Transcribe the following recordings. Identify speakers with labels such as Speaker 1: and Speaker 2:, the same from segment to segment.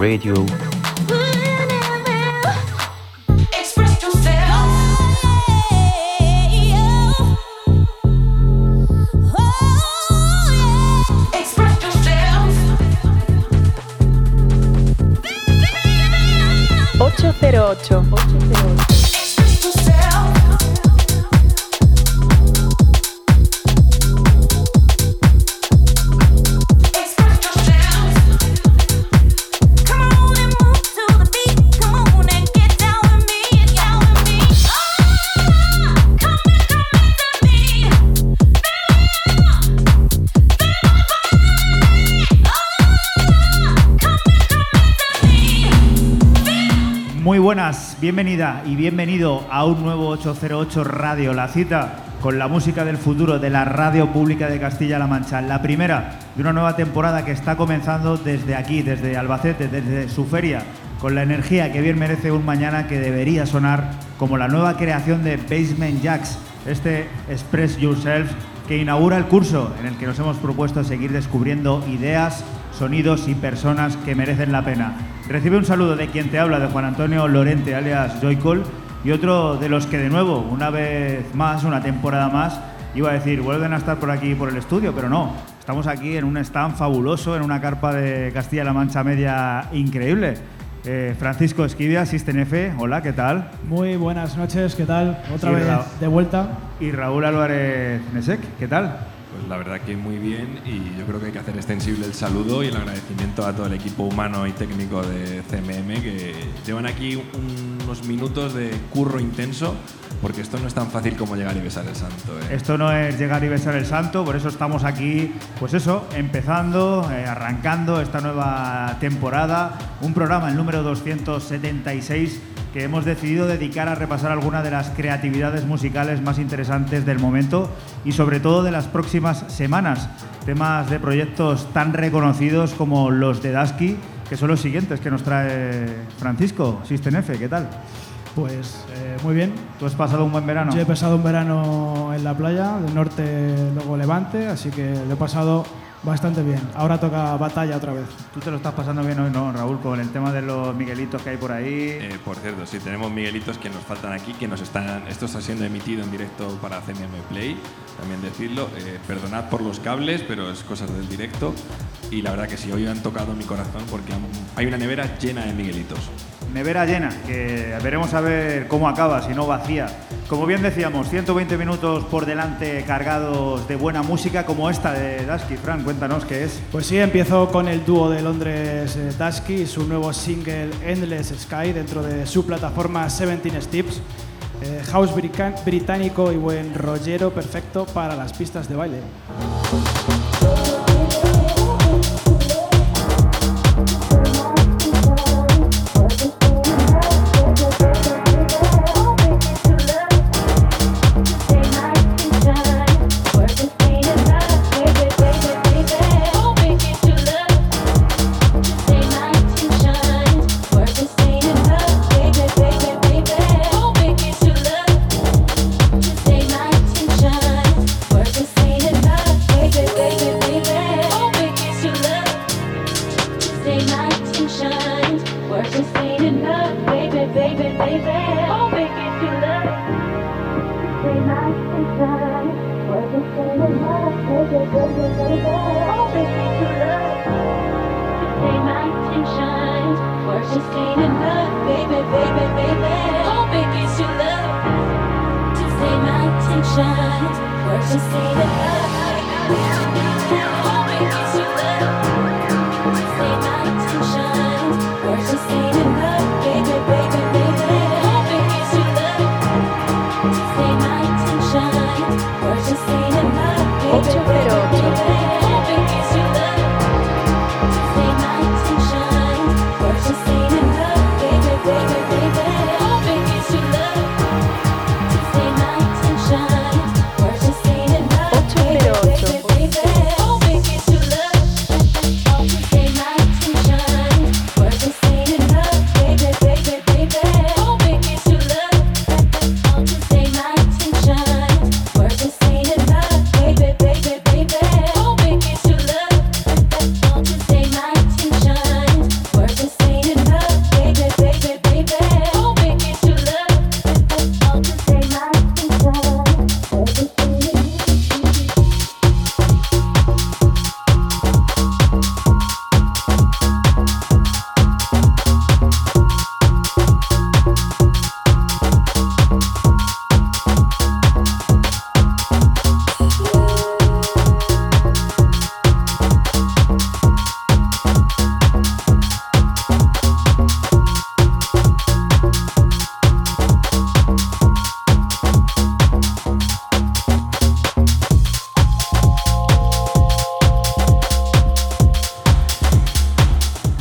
Speaker 1: Radio.
Speaker 2: Bienvenida y bienvenido a un nuevo 808 Radio, la cita con la música del futuro de la radio pública de Castilla-La Mancha. La primera de una nueva temporada que está comenzando desde aquí, desde Albacete, desde su feria, con la energía que bien merece un mañana que debería sonar como la nueva creación de Basement Jacks, este Express Yourself que inaugura el curso en el que nos hemos propuesto seguir descubriendo ideas, sonidos y personas que merecen la pena. Recibe un saludo de quien te habla, de Juan Antonio Lorente, alias Joycol, y otro de los que de nuevo, una vez más, una temporada más, iba a decir, vuelven a estar por aquí por el estudio, pero no. Estamos aquí en un stand fabuloso, en una carpa de Castilla-La Mancha Media increíble. Eh, Francisco Esquivia, System F, hola, ¿qué tal?
Speaker 1: Muy buenas noches, ¿qué tal? Otra
Speaker 2: Y
Speaker 1: vez
Speaker 2: Ra-
Speaker 1: de vuelta.
Speaker 2: Y Raúl Álvarez Nesek, ¿qué tal?
Speaker 3: La verdad que muy bien y yo creo que hay que hacer extensible el saludo y el agradecimiento a todo el equipo humano y técnico de CMM que llevan aquí unos minutos de curro intenso porque esto no es tan fácil como llegar y besar el santo. ¿eh?
Speaker 2: Esto no es llegar y besar el santo, por eso estamos aquí, pues eso, empezando, eh, arrancando esta nueva temporada, un programa, el número 276, que hemos decidido dedicar a repasar algunas de las creatividades musicales más interesantes del momento y sobre todo de las próximas semanas. Temas de proyectos tan reconocidos como los de Dasky, que son los siguientes que nos trae Francisco, System F, ¿qué tal?
Speaker 1: Pues eh, muy bien.
Speaker 2: ¿Tú has pasado un buen verano?
Speaker 1: Yo he pasado un verano en la playa, del norte luego Levante, así que lo he pasado bastante bien. Ahora toca batalla otra vez.
Speaker 2: Tú te lo estás pasando bien hoy, ¿no, Raúl? Con el tema de los Miguelitos que hay por ahí.
Speaker 3: Eh, por cierto, sí, tenemos Miguelitos que nos faltan aquí, que nos están. Esto está siendo emitido en directo para CMM Play, también decirlo. Eh, perdonad por los cables, pero es cosas del directo. Y la verdad que sí, hoy han tocado mi corazón porque hay una nevera llena de Miguelitos.
Speaker 2: Nevera llena, que veremos a ver cómo acaba, si no vacía. Como bien decíamos, 120 minutos por delante cargados de buena música como esta de Dasky. Fran, cuéntanos qué es.
Speaker 1: Pues sí, empiezo con el dúo de Londres eh, Dasky y su nuevo single Endless Sky dentro de su plataforma 17 Steps. Eh, house británico y buen rollero perfecto para las pistas de baile.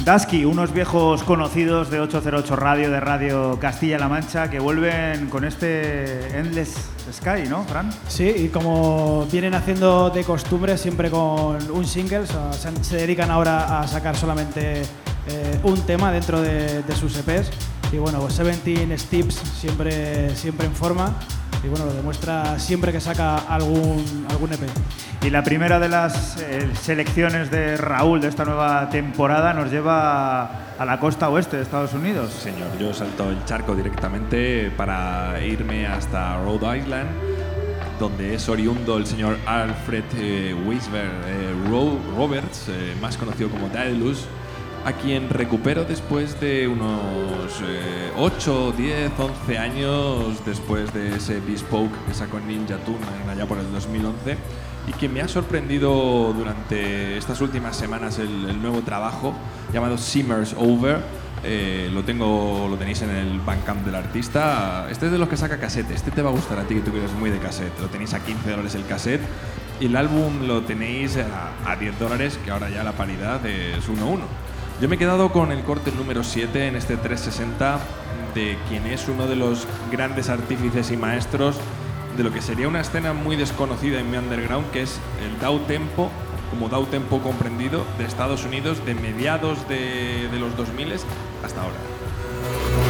Speaker 2: Dasky, unos viejos conocidos de 808 Radio, de Radio Castilla-La Mancha, que vuelven con este Endless Sky, ¿no, Fran?
Speaker 4: Sí, y como vienen haciendo de costumbre, siempre con un single, o sea, se, se dedican ahora a sacar solamente eh, un tema dentro de, de sus EPs. Y bueno, pues 17 Steps siempre, siempre en forma. Y bueno, lo demuestra siempre que saca algún, algún EP.
Speaker 2: Y la primera de las eh, selecciones de Raúl de esta nueva temporada nos lleva a la costa oeste de Estados Unidos.
Speaker 3: Señor, yo salto el charco directamente para irme hasta Rhode Island, donde es oriundo el señor Alfred eh, Weisberg eh, Ro- Roberts, eh, más conocido como Daedalus, a quien recupero después de unos eh, 8, 10, 11 años después de ese Bespoke que sacó Ninja Tune allá por el 2011 y que me ha sorprendido durante estas últimas semanas el, el nuevo trabajo llamado Simmers Over. Eh, lo tengo, lo tenéis en el Bandcamp del artista. Este es de los que saca cassette. Este te va a gustar a ti que tú eres muy de cassette. Lo tenéis a 15 dólares el cassette y el álbum lo tenéis a, a 10 dólares, que ahora ya la paridad es 1-1. Yo me he quedado con el corte número 7 en este 360 de quien es uno de los grandes artífices y maestros de lo que sería una escena muy desconocida en mi underground, que es el Dow Tempo, como Dow Tempo comprendido, de Estados Unidos de mediados de, de los 2000 hasta ahora.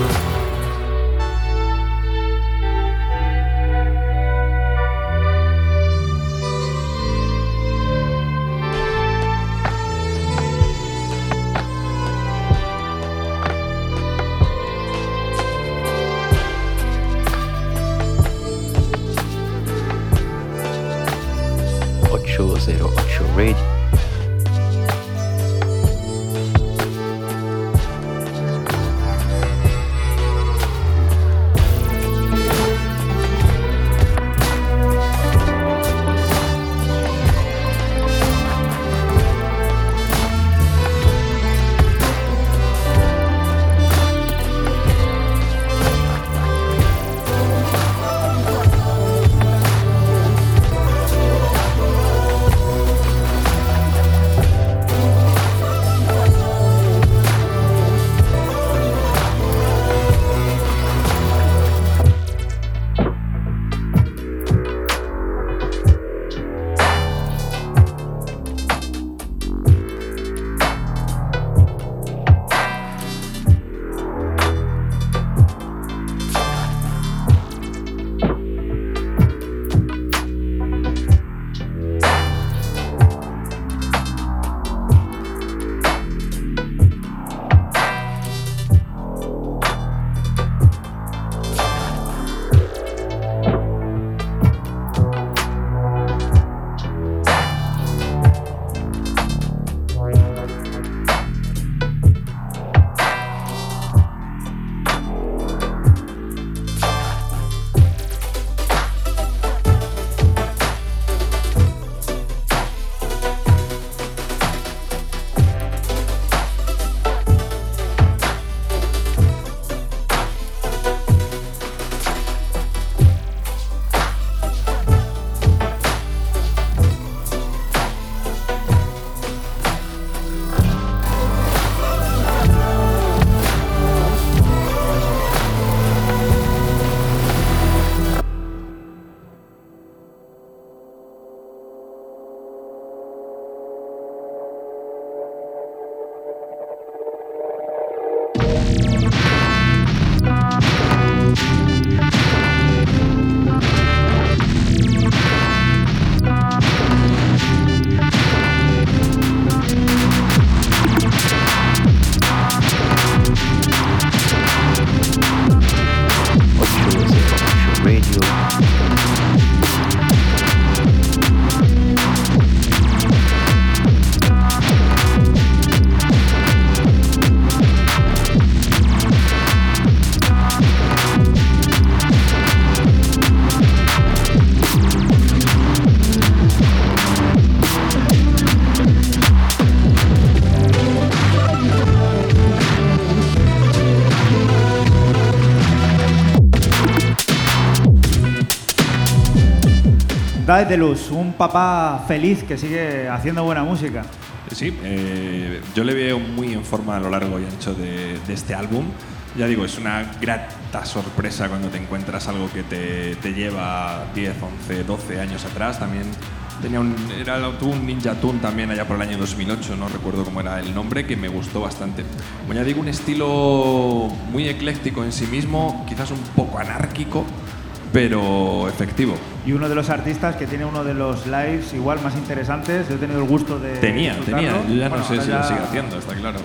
Speaker 2: Daedalus, un papá feliz que sigue haciendo buena música.
Speaker 3: Sí, eh, yo le veo muy en forma a lo largo y ancho de, de este álbum. Ya digo, es una grata sorpresa cuando te encuentras algo que te, te lleva 10, 11, 12 años atrás. También tenía un, era, tuvo un Ninja Tune también allá por el año 2008, no recuerdo cómo era el nombre, que me gustó bastante. Como ya digo, un estilo muy ecléctico en sí mismo, quizás un poco anárquico, pero efectivo.
Speaker 2: Y uno de los artistas que tiene uno de los lives igual más interesantes, yo he tenido el gusto de
Speaker 3: Tenía, tenía, yo ya
Speaker 2: Bueno,
Speaker 3: no sé si
Speaker 2: ya
Speaker 3: lo sigue haciendo, está claro.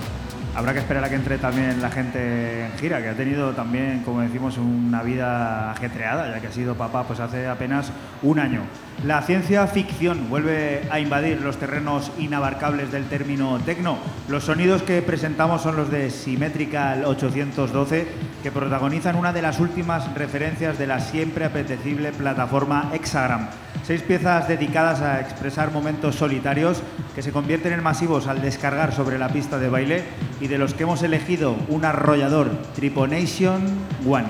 Speaker 2: Habrá que esperar a que entre también la gente en gira, que ha tenido también, como decimos, una vida ajetreada, ya que ha sido papá pues hace apenas un año. La ciencia ficción vuelve a invadir los terrenos inabarcables del término tecno. Los sonidos que presentamos son los de Symmetrical 812, que protagonizan una de las últimas referencias de la siempre apetecible plataforma Hexagram. Seis piezas dedicadas a expresar momentos solitarios que se convierten en masivos al descargar sobre la pista de baile y de los que hemos elegido un arrollador Triponation One.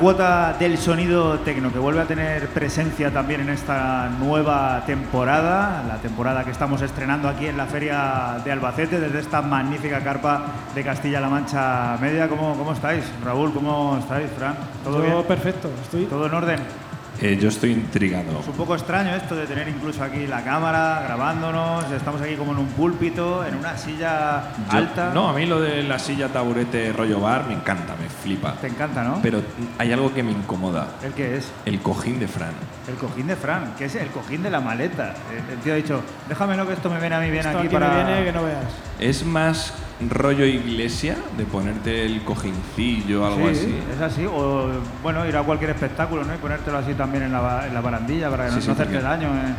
Speaker 2: Cuota del sonido tecno, que vuelve a tener presencia también en esta nueva temporada, la temporada que estamos estrenando aquí en la Feria de Albacete, desde esta magnífica carpa de Castilla-La Mancha Media. ¿Cómo, ¿Cómo estáis? Raúl, ¿cómo estáis, Fran? ¿Todo
Speaker 4: Yo
Speaker 2: bien?
Speaker 4: perfecto, estoy.
Speaker 2: ¿Todo en orden?
Speaker 3: Eh, yo estoy intrigado.
Speaker 2: Es un poco extraño esto de tener incluso aquí la cámara grabándonos, estamos aquí como en un púlpito, en una silla
Speaker 3: Yo-
Speaker 2: alta.
Speaker 3: No, a mí lo de la silla taburete rollo bar me encanta, flipa.
Speaker 2: Te encanta, ¿no?
Speaker 3: Pero hay algo que me incomoda.
Speaker 2: ¿El qué es?
Speaker 3: El cojín de Fran.
Speaker 2: El cojín de Fran, que es el cojín de la maleta. El, el tío ha dicho, déjamelo que esto me viene a mí bien
Speaker 4: Esto
Speaker 2: aquí,
Speaker 4: aquí
Speaker 2: para...
Speaker 4: me viene que no veas.
Speaker 3: Es más rollo iglesia de ponerte el cojincillo o algo
Speaker 2: Sí,
Speaker 3: así.
Speaker 2: es así. O, bueno, ir a cualquier espectáculo, ¿no? Y ponértelo así también en la, en la barandilla para que
Speaker 3: Sí,
Speaker 2: no,
Speaker 3: sí,
Speaker 2: no hacerte
Speaker 3: porque-
Speaker 2: daño. ¿eh?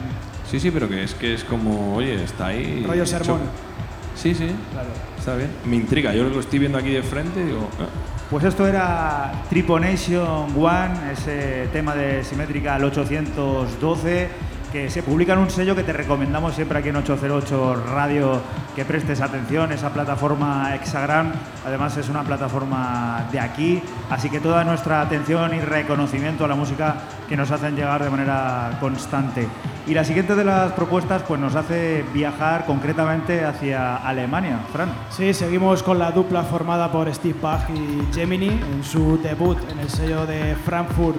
Speaker 3: Sí, sí, pero que es que es como, oye, está ahí.
Speaker 4: Rollo sermón.
Speaker 3: Sí, sí,
Speaker 4: Claro.
Speaker 3: está bien. Me intriga, yo lo estoy viendo aquí de frente y digo, ah,
Speaker 2: Pues esto era Triponation One, ese tema de Simétrica 812, que se publica en un sello que te recomendamos siempre aquí en 808 Radio que prestes atención, esa plataforma Hexagram, además es una plataforma de aquí, así que toda nuestra atención y reconocimiento a la música que nos hacen llegar de manera constante. Y la siguiente de las propuestas pues nos hace viajar concretamente hacia Alemania, Fran.
Speaker 4: Sí, seguimos con la dupla formada por Steve Bach y Gemini en su debut en el sello de Frankfurt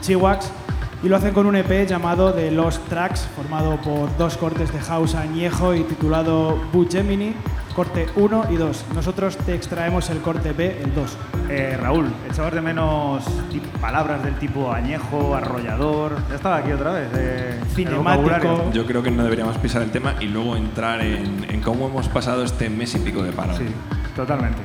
Speaker 4: Chihuax y lo hacen con un EP llamado The Lost Tracks, formado por dos cortes de house añejo y titulado Bu Gemini, corte 1 y 2. Nosotros te extraemos el corte B, el 2.
Speaker 2: Eh, Raúl, echabas de menos palabras del tipo añejo, arrollador. Ya estaba aquí otra vez. eh,
Speaker 4: Cinemático.
Speaker 3: yo creo que no deberíamos pisar el tema y luego entrar en, en cómo hemos pasado este mes y pico de paro.
Speaker 2: Sí, totalmente.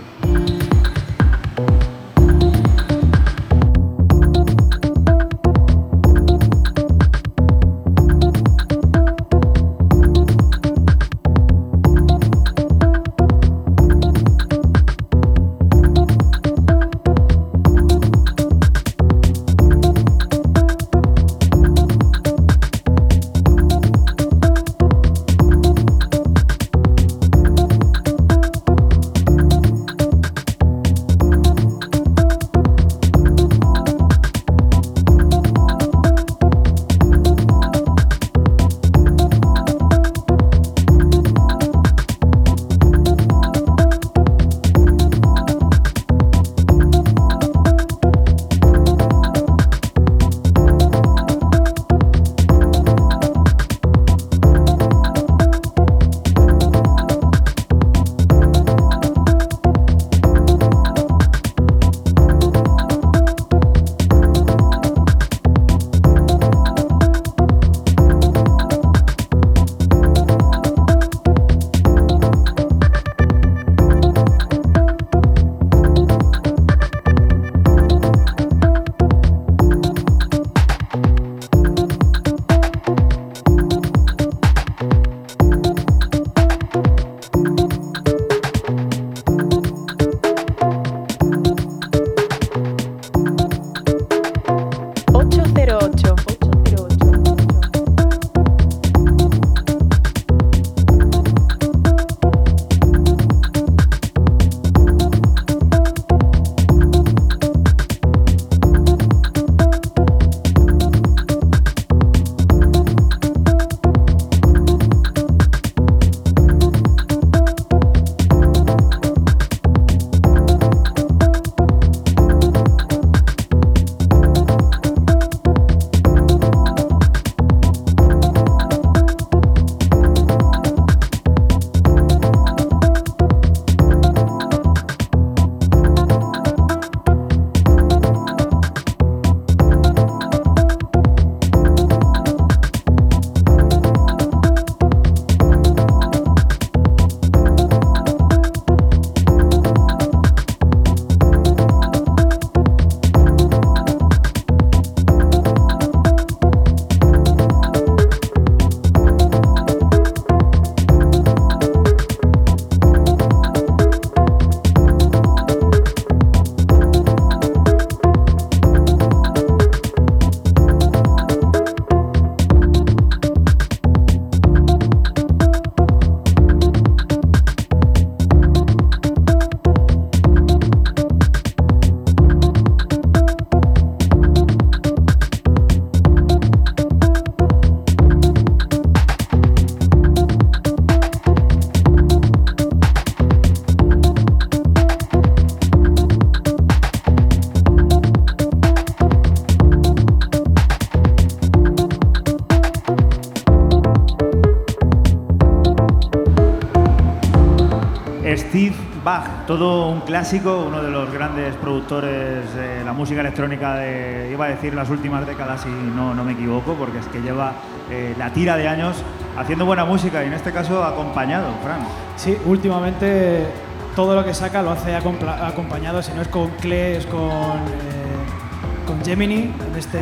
Speaker 2: Todo un clásico, uno de los grandes productores de la música electrónica de, iba a decir, las últimas décadas y no, no me equivoco, porque es que lleva eh, la tira de años haciendo buena música y en este caso acompañado, Fran.
Speaker 4: Sí, últimamente todo lo que saca lo hace acompañado, si no es con Cle, es con, eh, con Gemini, en, este,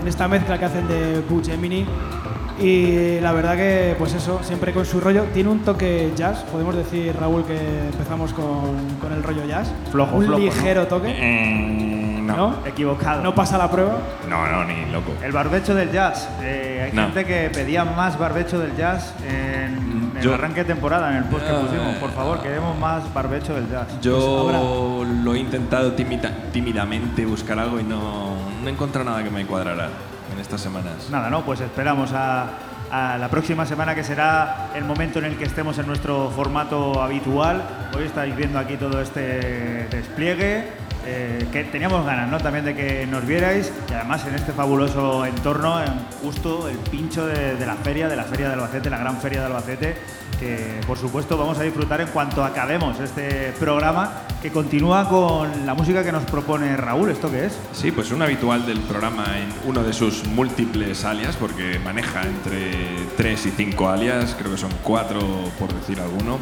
Speaker 4: en esta mezcla que hacen de Boo Gemini. Y la verdad que, pues eso, siempre con su rollo. Tiene un toque jazz, podemos decir, Raúl, que empezamos con, con el rollo jazz.
Speaker 2: Flojo,
Speaker 4: Un
Speaker 2: flojo, ¿no?
Speaker 4: ligero toque,
Speaker 3: Eh, no.
Speaker 4: ¿no?
Speaker 2: Equivocado.
Speaker 4: No pasa la prueba.
Speaker 3: No, no, ni loco.
Speaker 2: El barbecho del jazz. Eh, hay
Speaker 3: No.
Speaker 2: gente que pedía más barbecho del jazz en, en
Speaker 3: Yo-
Speaker 2: el arranque de temporada, en el post que pusimos. Por favor, queremos más barbecho del jazz.
Speaker 3: Yo lo he intentado tímida- tímidamente buscar algo y no, no he encontrado nada que me cuadrara estas semanas.
Speaker 2: Nada, ¿no? Pues esperamos a, a la próxima semana que será el momento en el que estemos en nuestro formato habitual. Hoy estáis viendo aquí todo este despliegue. Eh, que teníamos ganas ¿no? también de que nos vierais y además en este fabuloso entorno, en justo el pincho de, la feria, de la feria de Albacete, la gran feria de Albacete, que por supuesto vamos a disfrutar en cuanto acabemos este programa que continúa con la música que nos propone Raúl. ¿Esto qué es?
Speaker 3: Sí, pues un habitual del programa en uno de sus múltiples alias, porque maneja entre 3 y 5 alias, creo que son 4 por decir alguno.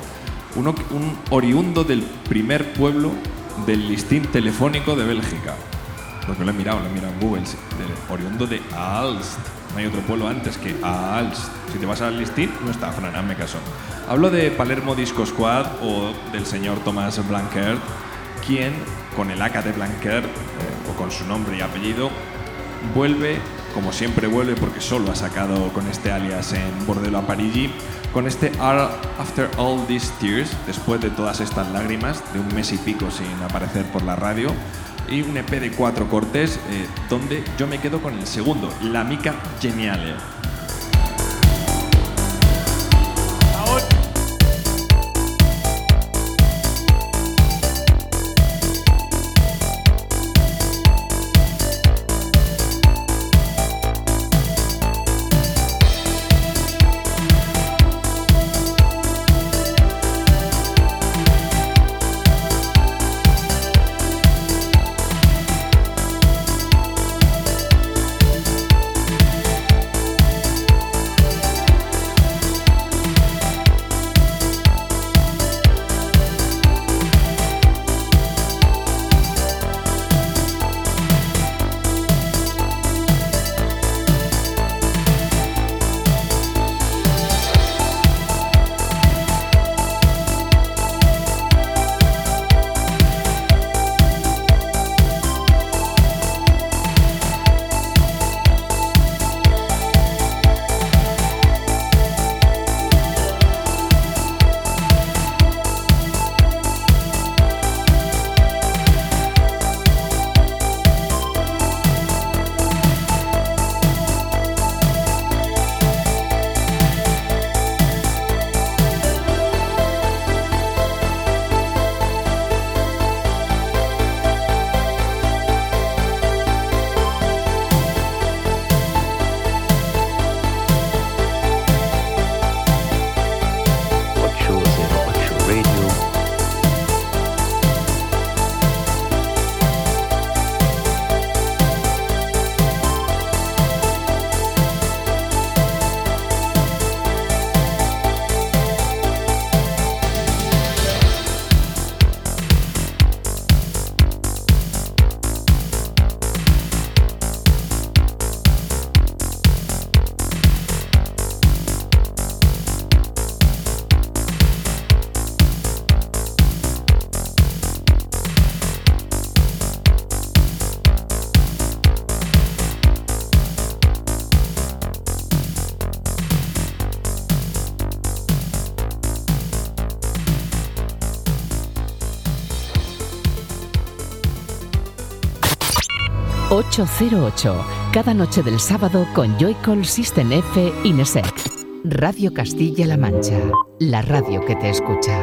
Speaker 3: Uno, un oriundo del primer pueblo del listín telefónico de Bélgica. Porque lo he mirado, lo he mirado en Google. oriundo de Aalst. No hay otro pueblo antes que Aalst. Si te vas al listín, no está, Fran, hazme caso. Hablo de Palermo Disco Squad o del señor Tomás Blankert, quien, con el AK de Blankert, eh, o con su nombre y apellido, vuelve, como siempre vuelve, porque solo ha sacado con este alias en Bordello a Parigi, con este After All These Tears, después de todas estas lágrimas, de un mes y pico sin aparecer por la radio, y un EP de cuatro cortes, eh, donde yo me quedo con el segundo, La Mica Geniale.
Speaker 5: ...808... ...cada noche del sábado con Joycall System F Inesec. Radio Castilla-La Mancha... ...la radio que te escucha.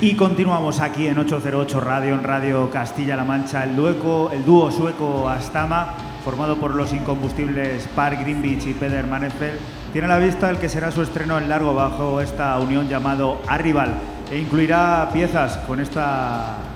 Speaker 2: Y continuamos aquí en 808 Radio, en Radio Castilla-La Mancha, el, dueco, el dúo sueco Astama, formado por los incombustibles Park Greenwich y Peder Manefeld, tiene a la vista el que será su estreno en largo bajo esta unión llamado Arrival e incluirá piezas con esta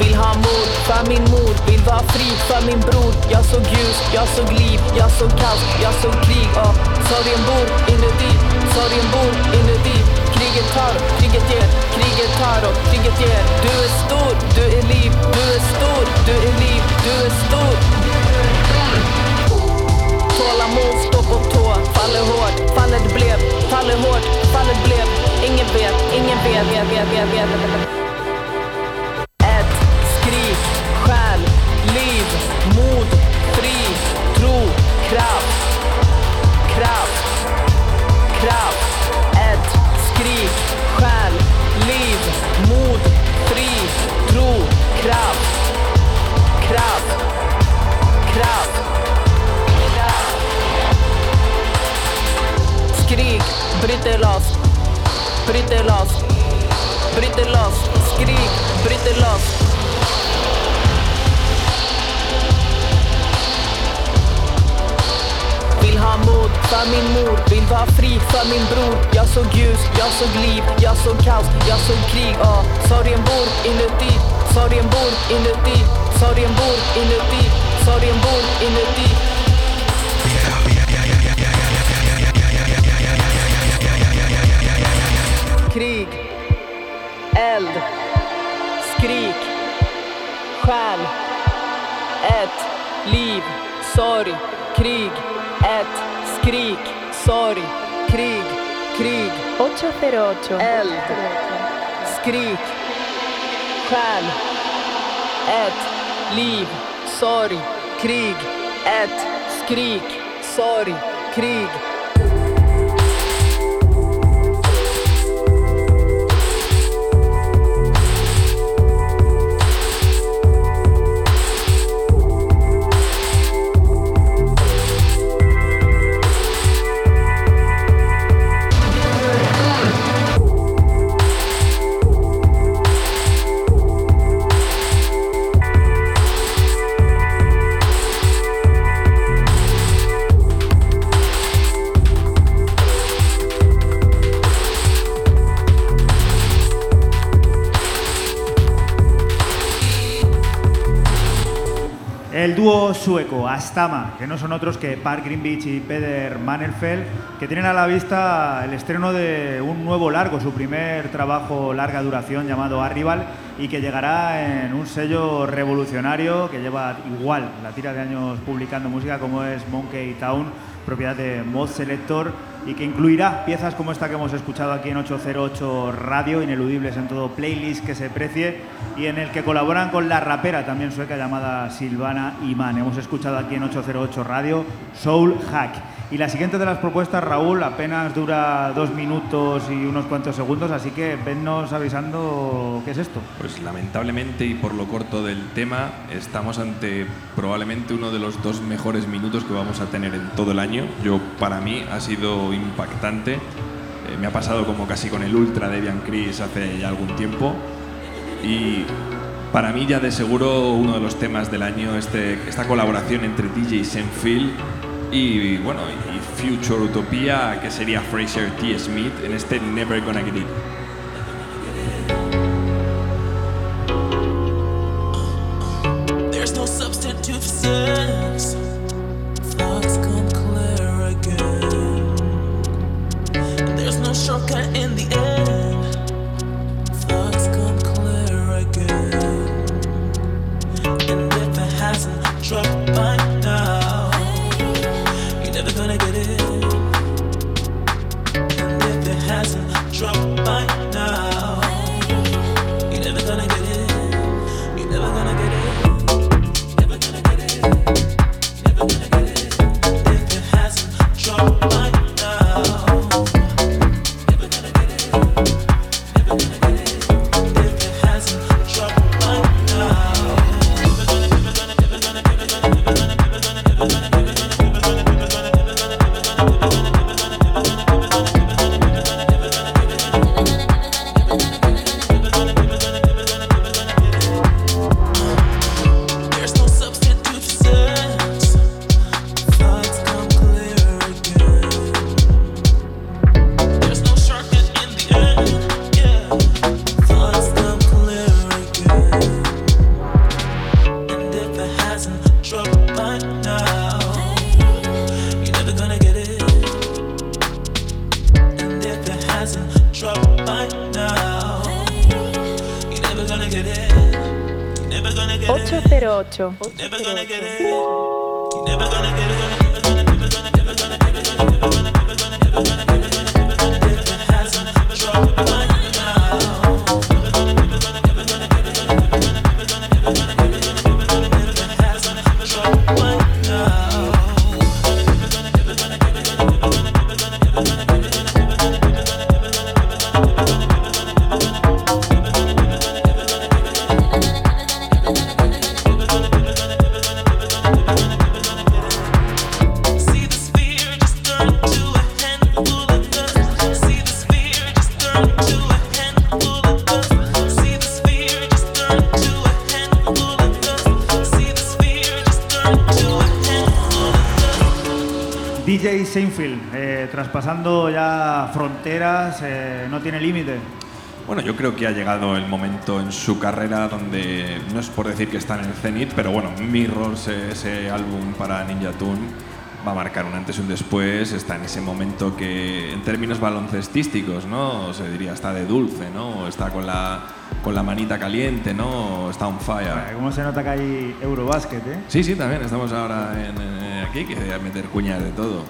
Speaker 6: Vill ha mod för min mor Vill vara fri för min bror. Jag såg ljus, jag såg liv Jag såg kaos, jag såg krig. Och Sorgen bor inuti Sorgen bor inuti. Kriget tar, kriget ger Kriget tar och kriget ger. Du är stor, du är liv Du är stor, du är liv Du är stor. Tålamod, stå på tå Faller hårt, fallet blev Faller hårt, fallet blev. Ingen vet, ingen vet, vet, vet, vet, vet, själ, liv, mod, fri, tro, kraft, kraft, kraft. Ett skrik, själ, liv, mod, fri, tro, kraft, kraft, kraft. kraft Skrik, bryt dig loss, bryt dig loss, bryt dig loss, skrik, bryt dig loss. Vill ha mod för min mor, vill vara fri för min bror. Jag såg ljus, jag såg liv, jag såg kaos, jag såg krig. Och sorgen bor inuti, sorgen bor inuti, sorgen bor inuti, sorgen bor inuti. Krig, eld, skrik, själ, ett liv, sorg, krig, ett skrik, sorg, krig, krig,
Speaker 7: 808.
Speaker 6: eld, skrik, själ, ett liv, sorg, krig, ett skrik, sorg, krig.
Speaker 2: El dúo sueco Astama, que no son otros que Park Greenwich y Peder Manelfeld, que tienen a la vista el estreno de un nuevo largo, su primer trabajo larga duración llamado Arrival, y que llegará en un sello revolucionario que lleva igual la tira de años publicando música como es Monkey Town, propiedad de Mod Selector, y que incluirá piezas como esta que hemos escuchado aquí en 808 Radio, ineludibles en todo playlist que se precie, y en el que colaboran con la rapera también sueca llamada Silvana Iman. Hemos escuchado aquí en 808 Radio Soul Hack. Y la siguiente de las propuestas, Raúl, apenas dura dos minutos y unos cuantos segundos, así que vennos avisando qué es esto.
Speaker 3: Pues lamentablemente y por lo corto del tema, estamos ante probablemente uno de los dos mejores minutos que vamos a tener en todo el año. Yo, para mí, ha sido impactante. Eh, me ha pasado como casi con el Ultra de Bian Chris hace ya algún tiempo. Y para mí ya de seguro uno de los temas del año, este, esta colaboración entre DJ Senfil y, bueno, y Future Utopia, que sería Fraser T. Smith en este Never Gonna Get It.
Speaker 2: Eh, no tiene límite.
Speaker 3: Bueno, yo creo que ha llegado el momento en su carrera donde no es por decir que está en el cenit, pero bueno, Mirrors, ese álbum para Ninja Tune, va a marcar un antes y un después. Está en ese momento que, en términos baloncestísticos, ¿no? Se diría, está de dulce, ¿no? Está con la, con la manita caliente, ¿no? Está on fire.
Speaker 2: ¿Cómo se nota que hay Eurobasket, eh?
Speaker 3: Sí, sí, también estamos ahora en, eh, aquí, que voy a meter cuñas de todo.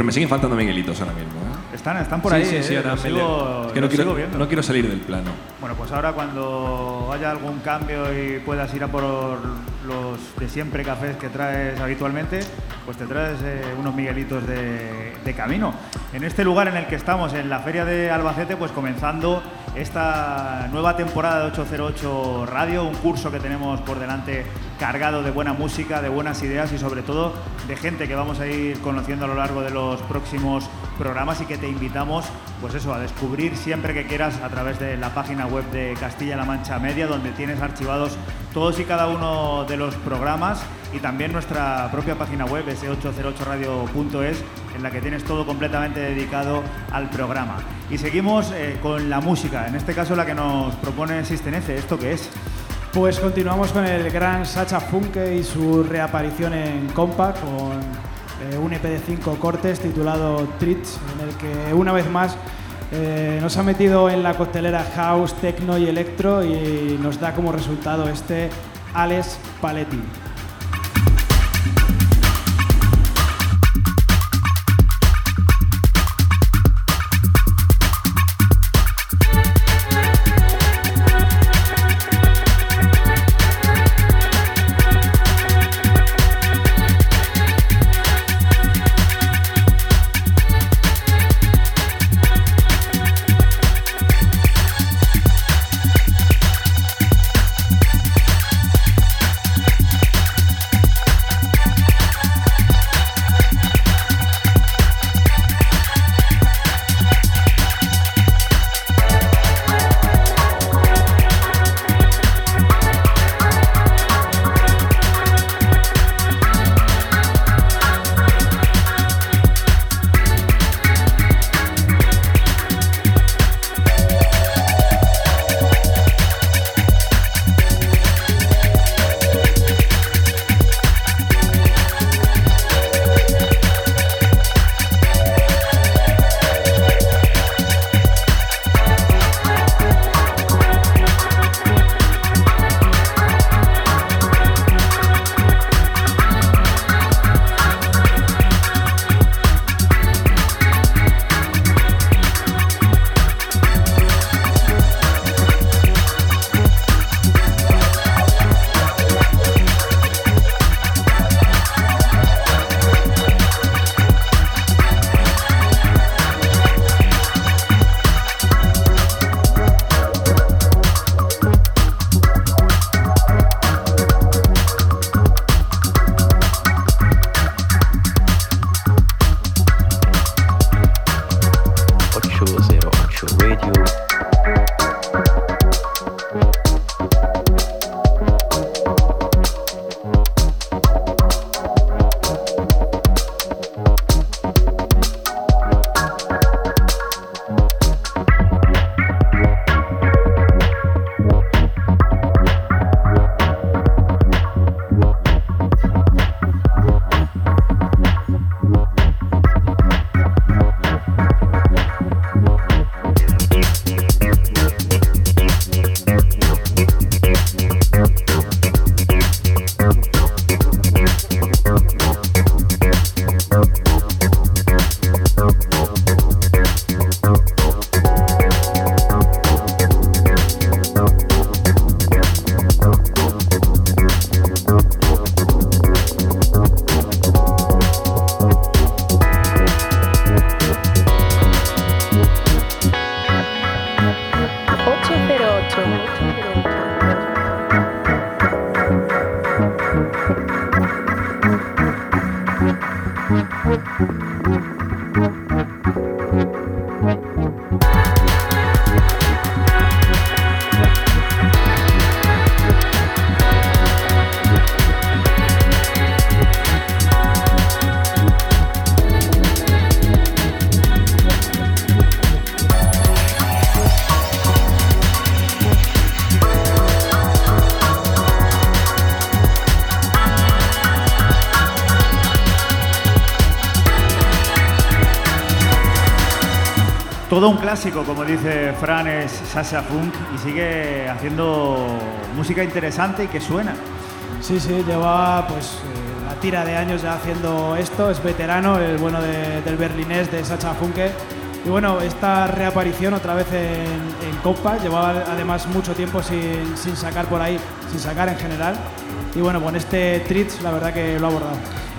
Speaker 3: Pero me siguen faltando Miguelitos ahora mismo, ¿eh?
Speaker 2: Están, están por
Speaker 3: Sí,
Speaker 2: ahí,
Speaker 3: sí,
Speaker 2: eh,
Speaker 3: sí, ahora
Speaker 2: los
Speaker 3: me
Speaker 2: sigo-.
Speaker 3: Es que no quiero, no quiero salir del plano.
Speaker 2: Bueno, pues ahora cuando haya algún cambio y puedas ir a por los de siempre cafés que traes habitualmente, pues te traes eh, unos miguelitos de, de camino. En este lugar en el que estamos, en la Feria de Albacete, pues comenzando esta nueva temporada de 808 Radio, un curso que tenemos por delante cargado de buena música, de buenas ideas y sobre todo de gente que vamos a ir conociendo a lo largo de los próximos programas y que te invitamos pues eso a descubrir siempre que quieras a través de la página web de Castilla-La Mancha Media donde tienes archivados todos y cada uno de los programas y también nuestra propia página web s808radio.es en la que tienes todo completamente dedicado al programa. Y seguimos eh, con la música, en este caso la que nos propone F, ¿esto qué es?
Speaker 4: Pues continuamos con el gran Sacha Funke y su reaparición en Compact con eh, un EP de cinco cortes titulado Treats, en el que una vez más eh, nos ha metido en la costelera house, techno y electro y nos da como resultado este Alex Paletti.
Speaker 2: Todo un clásico, como dice Fran, es Sasha Funk y sigue haciendo música interesante y que suena.
Speaker 4: Sí, sí, lleva pues eh, la tira de años ya haciendo esto, es veterano, el bueno de- del berlinés de Sacha Funke. Y bueno, esta reaparición otra vez en, en Copa, llevaba además mucho tiempo sin, sin sacar por ahí, sin sacar en general. Y bueno, con este Tritz la verdad que lo ha abordado.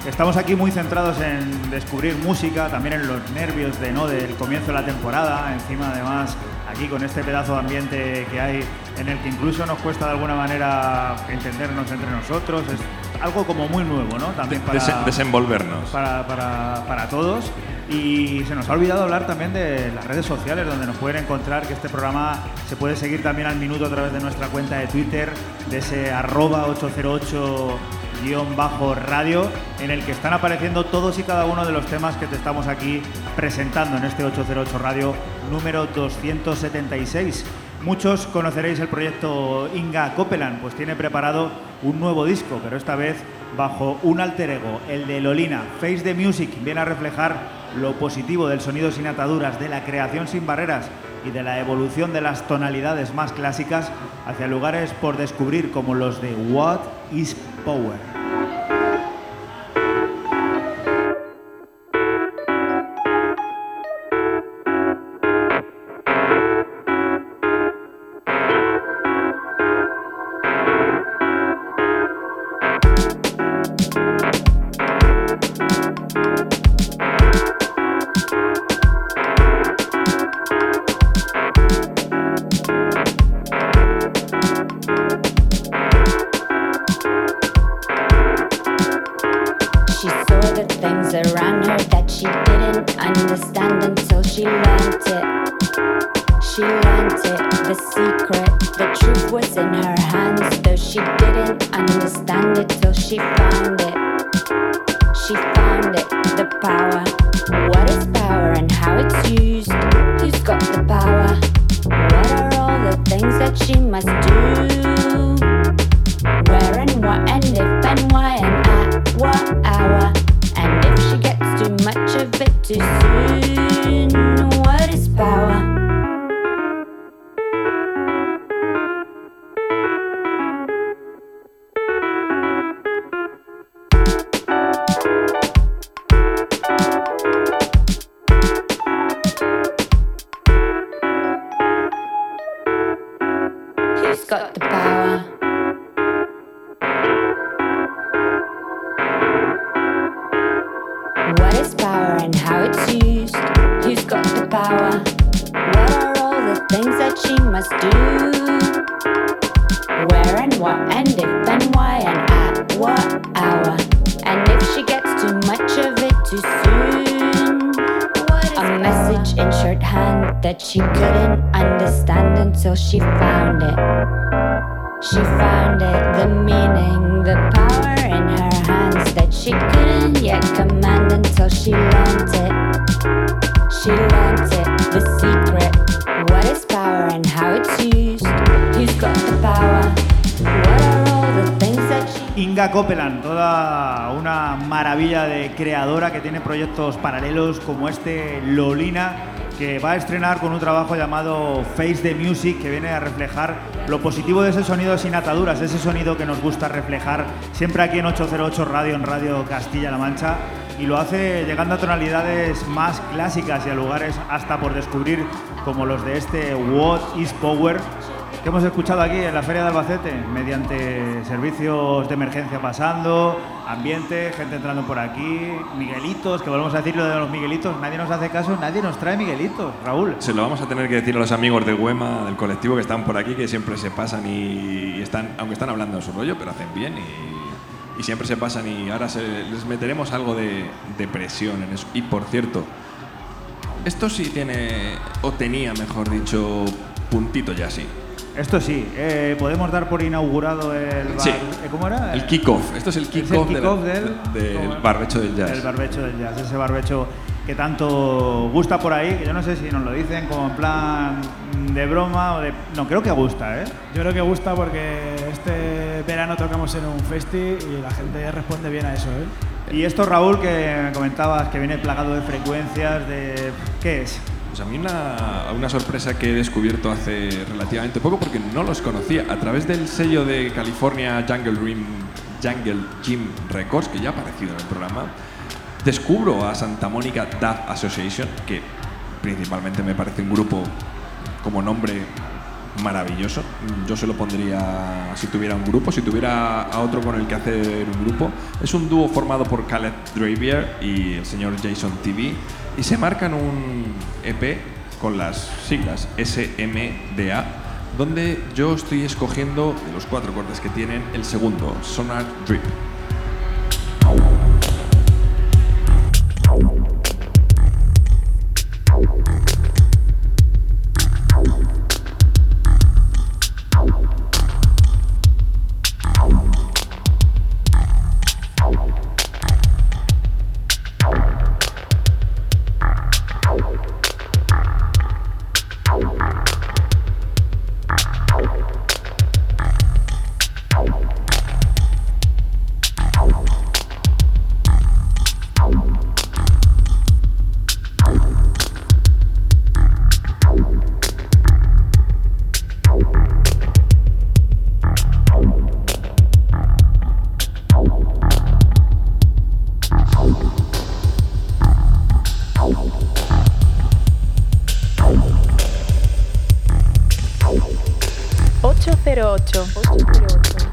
Speaker 2: Estamos aquí muy centrados en descubrir música, también en los nervios de, ¿no? del comienzo de la temporada, encima además aquí con este pedazo de ambiente que hay en el que incluso nos cuesta de alguna manera entendernos entre nosotros, es algo como muy nuevo, ¿no? También para,
Speaker 3: Desen- desenvolvernos.
Speaker 2: para, para- para todos. Y se nos ha olvidado hablar también de las redes sociales donde nos pueden encontrar, que este programa se puede seguir también al minuto a través de nuestra cuenta de Twitter, de ese arroba 808 guion bajo radio en el que están apareciendo todos y cada uno de los temas que te estamos aquí presentando en este 808 radio número 276. Muchos conoceréis el proyecto Inga Copeland, pues tiene preparado un nuevo disco, pero esta vez bajo un alter ego, el de Lolina. Face the Music viene a reflejar lo positivo del sonido sin ataduras, de la creación sin barreras y de la evolución de las tonalidades más clásicas hacia lugares por descubrir como los de What is Power. Thank you. Maravilla de creadora que tiene proyectos paralelos como este Lolina, que va a estrenar con un trabajo llamado Face the Music, que viene a reflejar lo positivo de ese sonido sin ataduras, ese sonido que nos gusta reflejar siempre aquí en 808 Radio, en Radio Castilla-La Mancha, y lo hace llegando a tonalidades más clásicas y a lugares hasta por descubrir como los de este What is Power, que hemos escuchado aquí en la Feria de Albacete, mediante servicios de emergencia pasando, ambiente, gente entrando por aquí, Miguelitos, que volvemos a decir lo de los Miguelitos, nadie nos hace caso, nadie nos trae Miguelitos, Raúl.
Speaker 3: Se lo vamos a tener que decir a los amigos del Huema, del colectivo que están por aquí, que siempre se pasan y, están, aunque están hablando de su rollo, pero hacen bien y, y siempre se pasan y ahora se- les meteremos algo de, de presión en eso. Y por cierto, esto sí tiene, o tenía, mejor dicho, puntito ya sí.
Speaker 2: Esto sí, eh, podemos dar por inaugurado el bar.
Speaker 3: Sí.
Speaker 2: eh, ¿Cómo era?
Speaker 3: El kickoff. Esto es el kickoff del,
Speaker 2: del-
Speaker 3: barbecho del jazz.
Speaker 2: El barbecho del jazz, ese barbecho que tanto gusta por ahí, que yo no sé si nos lo dicen como en plan de broma o de... No, creo que gusta, ¿eh?
Speaker 4: Yo creo que gusta porque este verano tocamos en un festi y la gente responde bien a eso, ¿eh?
Speaker 2: Y esto, Raúl, que me comentabas que viene plagado de frecuencias, de... ¿Qué es?
Speaker 3: Pues a mí una, una sorpresa que he descubierto hace relativamente poco porque no los conocía a través del sello de California Jungle Dream Jungle Gym Records que ya ha aparecido en el programa descubro a Santa Mónica Dub Association que principalmente me parece un grupo como nombre maravilloso. Yo se lo pondría si tuviera un grupo si tuviera a otro con el que hacer un grupo. Es un dúo formado por Caleb Dravier y el señor Jason TV y se marcan un EP con las siglas SMDA, donde yo estoy escogiendo de los cuatro cortes que tienen el segundo, Sonar Drip.
Speaker 2: 808. 808.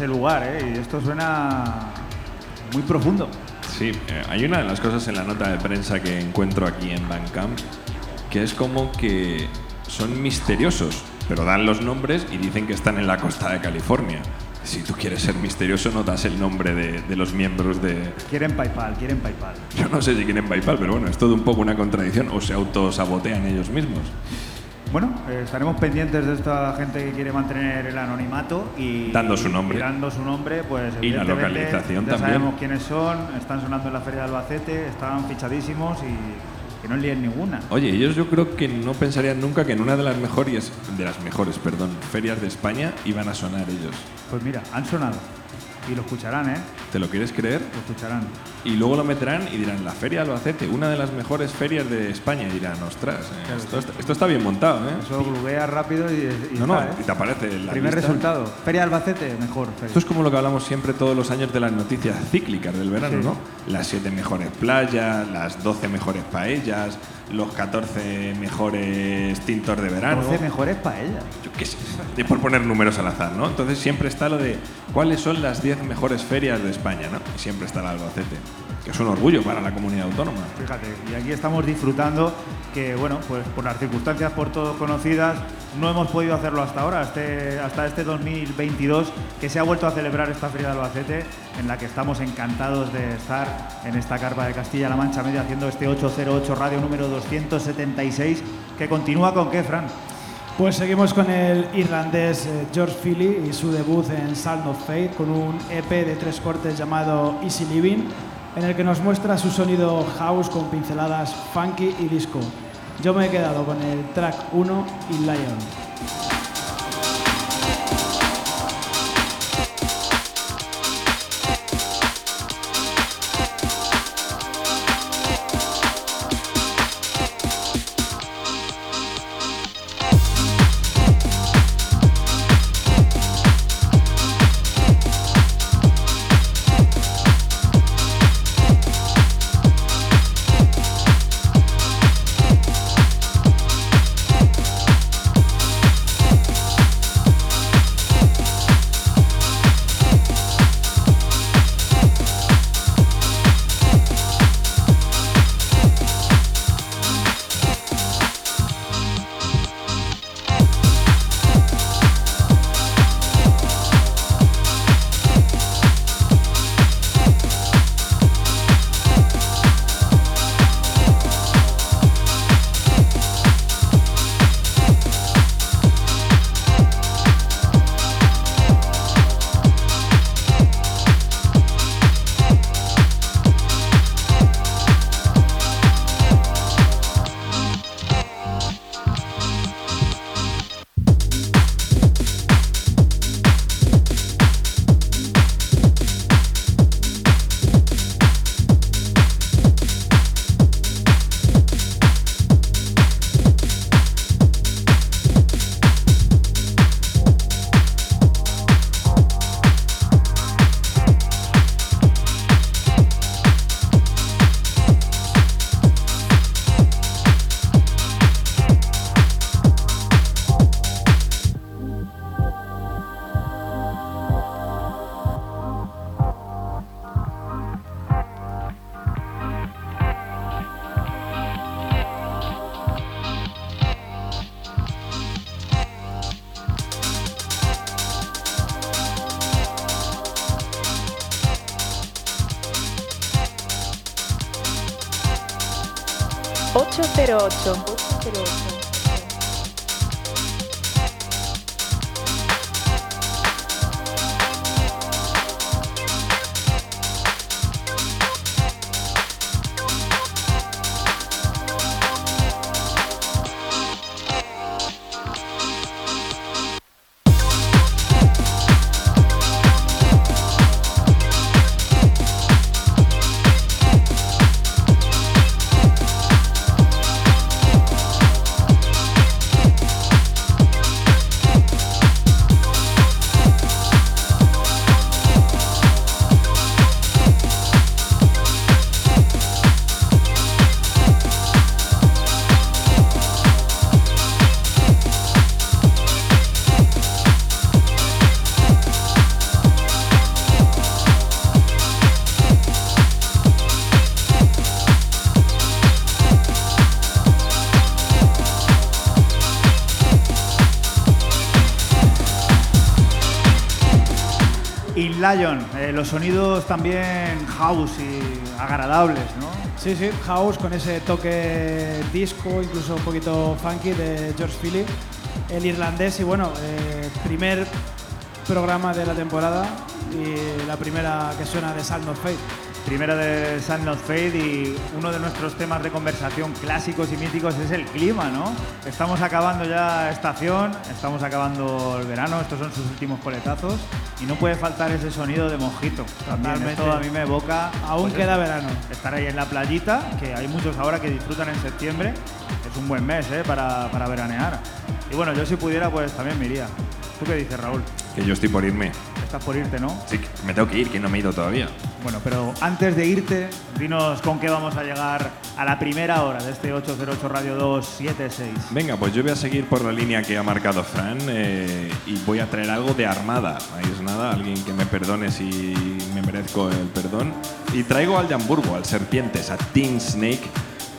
Speaker 2: Ese, lugar, eh, y esto suena muy profundo.
Speaker 3: Sí, eh, hay una de las cosas en la nota de prensa que encuentro aquí en Bandcamp que es como que son misteriosos, pero dan los nombres y dicen que están en la costa de California. Si tú quieres ser misterioso, no das el nombre de, de los miembros de...
Speaker 2: Quieren PayPal, quieren PayPal.
Speaker 3: Yo no sé si quieren PayPal, pero bueno, es todo un poco una contradicción o se autosabotean ellos mismos.
Speaker 2: Bueno, eh, estaremos pendientes de esta gente que quiere mantener el anonimato y
Speaker 3: Dando su nombre.
Speaker 2: y dando su nombre, pues
Speaker 3: Y la localización
Speaker 2: ya
Speaker 3: también.
Speaker 2: sabemos quiénes son, están sonando en la feria de Albacete, están fichadísimos y que no líen ninguna.
Speaker 3: Oye, ellos yo creo que no pensarían nunca que en una de las mejores, de las mejores, perdón, ferias de España iban a sonar ellos.
Speaker 2: Pues mira, han sonado y lo escucharán, ¿eh?
Speaker 3: ¿Te lo quieres creer?
Speaker 2: Lo escucharán.
Speaker 3: Y luego lo meterán y dirán, la Feria de Albacete, una de las mejores ferias de España. Y dirán, ostras, eh, esto, está- esto está bien montado, ¿eh?
Speaker 2: Eso googleas rápido y, y
Speaker 3: No, no,
Speaker 2: ¿eh?
Speaker 3: y te aparece la
Speaker 2: Primer
Speaker 3: lista.
Speaker 2: resultado. Feria Albacete, mejor. feria.
Speaker 3: Esto es como lo que hablamos siempre todos los años de las noticias cíclicas del verano,
Speaker 2: Sí.
Speaker 3: ¿no? Las siete mejores playas, las 12 mejores paellas, los 14 mejores tintos de verano.
Speaker 2: 12 mejores paellas.
Speaker 3: Yo qué sé, y por poner números al azar, ¿no? Entonces siempre está lo de cuáles son las 10 mejores ferias de España, ¿no? Y siempre está el Albacete, que es un orgullo para la comunidad autónoma.
Speaker 2: Fíjate, y aquí estamos disfrutando que, bueno, pues por las circunstancias por todos conocidas, no hemos podido hacerlo hasta ahora, este- hasta este 2022, que se ha vuelto a celebrar esta Feria de Albacete, en la que estamos encantados de estar en esta carpa de Castilla-La Mancha Media haciendo este 808 radio número 276, que continúa con qué, Fran?
Speaker 4: Pues seguimos con el irlandés eh, George Philly y su debut en Sound of Fate con un EP de tres cortes llamado Easy Living, en el que nos muestra su sonido house con pinceladas funky y disco. Yo me he quedado con el track 1 y Lion.
Speaker 2: Lion, eh, los sonidos también house y agradables, ¿no?
Speaker 4: Sí, sí, house con ese toque disco, incluso un poquito funky de George Philly, el irlandés y bueno, eh, primer programa de la temporada y la primera que suena de Sound of Fate.
Speaker 2: Primera de Sun Not Fade y uno de nuestros temas de conversación clásicos y míticos es el clima, ¿no? Estamos acabando ya estación, estamos acabando el verano, estos son sus últimos coletazos y no puede faltar ese sonido de mojito. También
Speaker 4: Totalmente.
Speaker 2: esto a mí me evoca...
Speaker 4: Aún
Speaker 2: pues,
Speaker 4: queda verano.
Speaker 2: Estar ahí en la playita, que hay muchos ahora que disfrutan en septiembre, es un buen mes ¿eh? para, para veranear. Y bueno, yo si pudiera pues también me iría. ¿Tú qué dices, Raúl?
Speaker 3: Que yo estoy por irme.
Speaker 2: Estás por irte, ¿no?
Speaker 3: Sí, me tengo que ir, que no me he ido todavía.
Speaker 2: Bueno, pero antes de irte, dinos con qué vamos a llegar a la primera hora de este 808 Radio 276.
Speaker 3: Venga, pues yo voy a seguir por la línea que ha marcado Fran eh, y voy a traer algo de Armada. Ahí es nada, alguien que me perdone si me merezco el perdón. Y traigo al de Hamburgo, al Serpientes, a Teen Snake,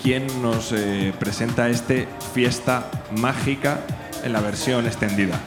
Speaker 3: quien nos eh, presenta este Fiesta Mágica en la versión extendida.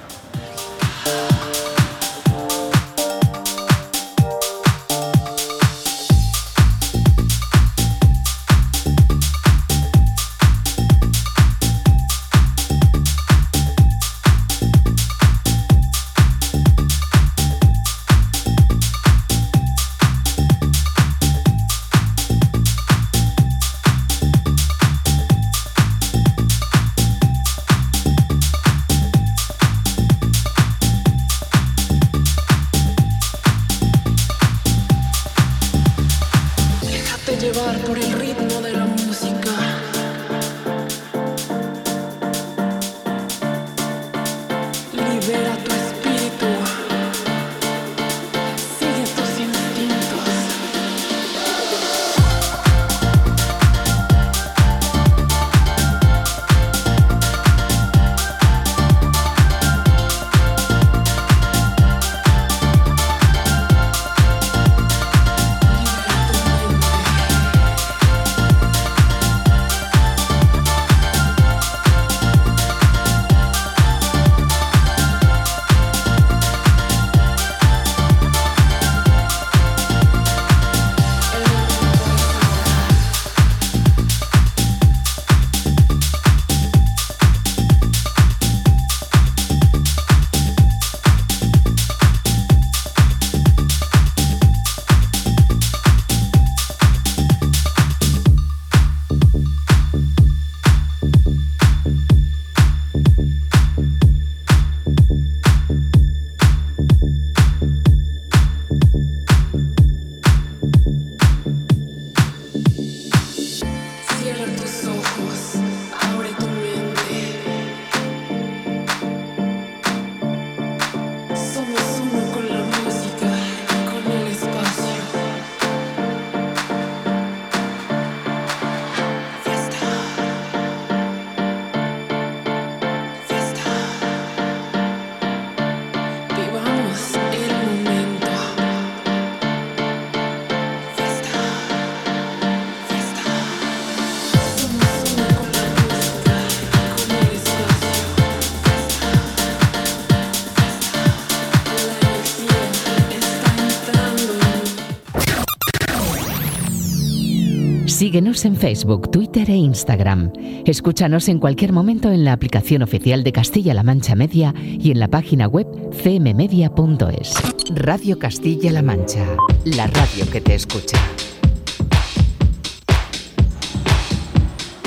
Speaker 5: Síguenos en Facebook, Twitter e Instagram. Escúchanos en cualquier momento en la aplicación oficial de Castilla-La Mancha Media y en la página web cmmedia.es. Radio Castilla-La Mancha, la radio que te escucha.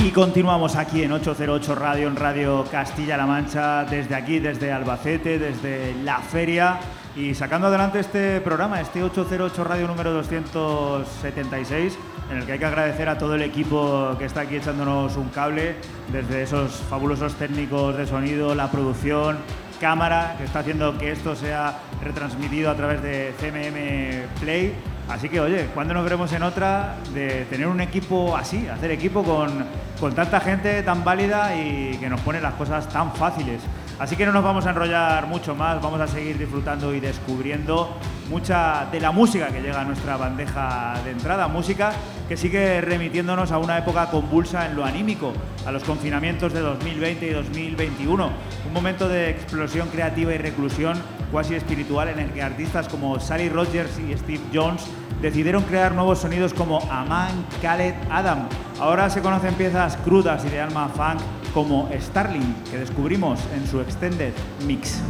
Speaker 2: Y continuamos aquí en 808 Radio, en Radio Castilla-La Mancha, desde aquí, desde Albacete, desde la feria y sacando adelante este programa, este 808 Radio número 276, en el que hay que agradecer a todo el equipo que está aquí echándonos un cable, desde esos fabulosos técnicos de sonido, la producción, cámara, que está haciendo que esto sea retransmitido a través de CMM Play. Así que, oye, ¿cuándo nos veremos en otra de tener un equipo así, hacer equipo con, con tanta gente tan válida y que nos pone las cosas tan fáciles? Así que no nos vamos a enrollar mucho más, vamos a seguir disfrutando y descubriendo mucha de la música que llega a nuestra bandeja de entrada, música que sigue remitiéndonos a una época convulsa en lo anímico, a los confinamientos de 2020 y 2021, un momento de explosión creativa y reclusión cuasi espiritual en el que artistas como Sally Rogers y Steve Jones decidieron crear nuevos sonidos como Aman, Khaled, Adam. Ahora se conocen piezas crudas y de alma funk como Starling, que descubrimos en su Extended Mix.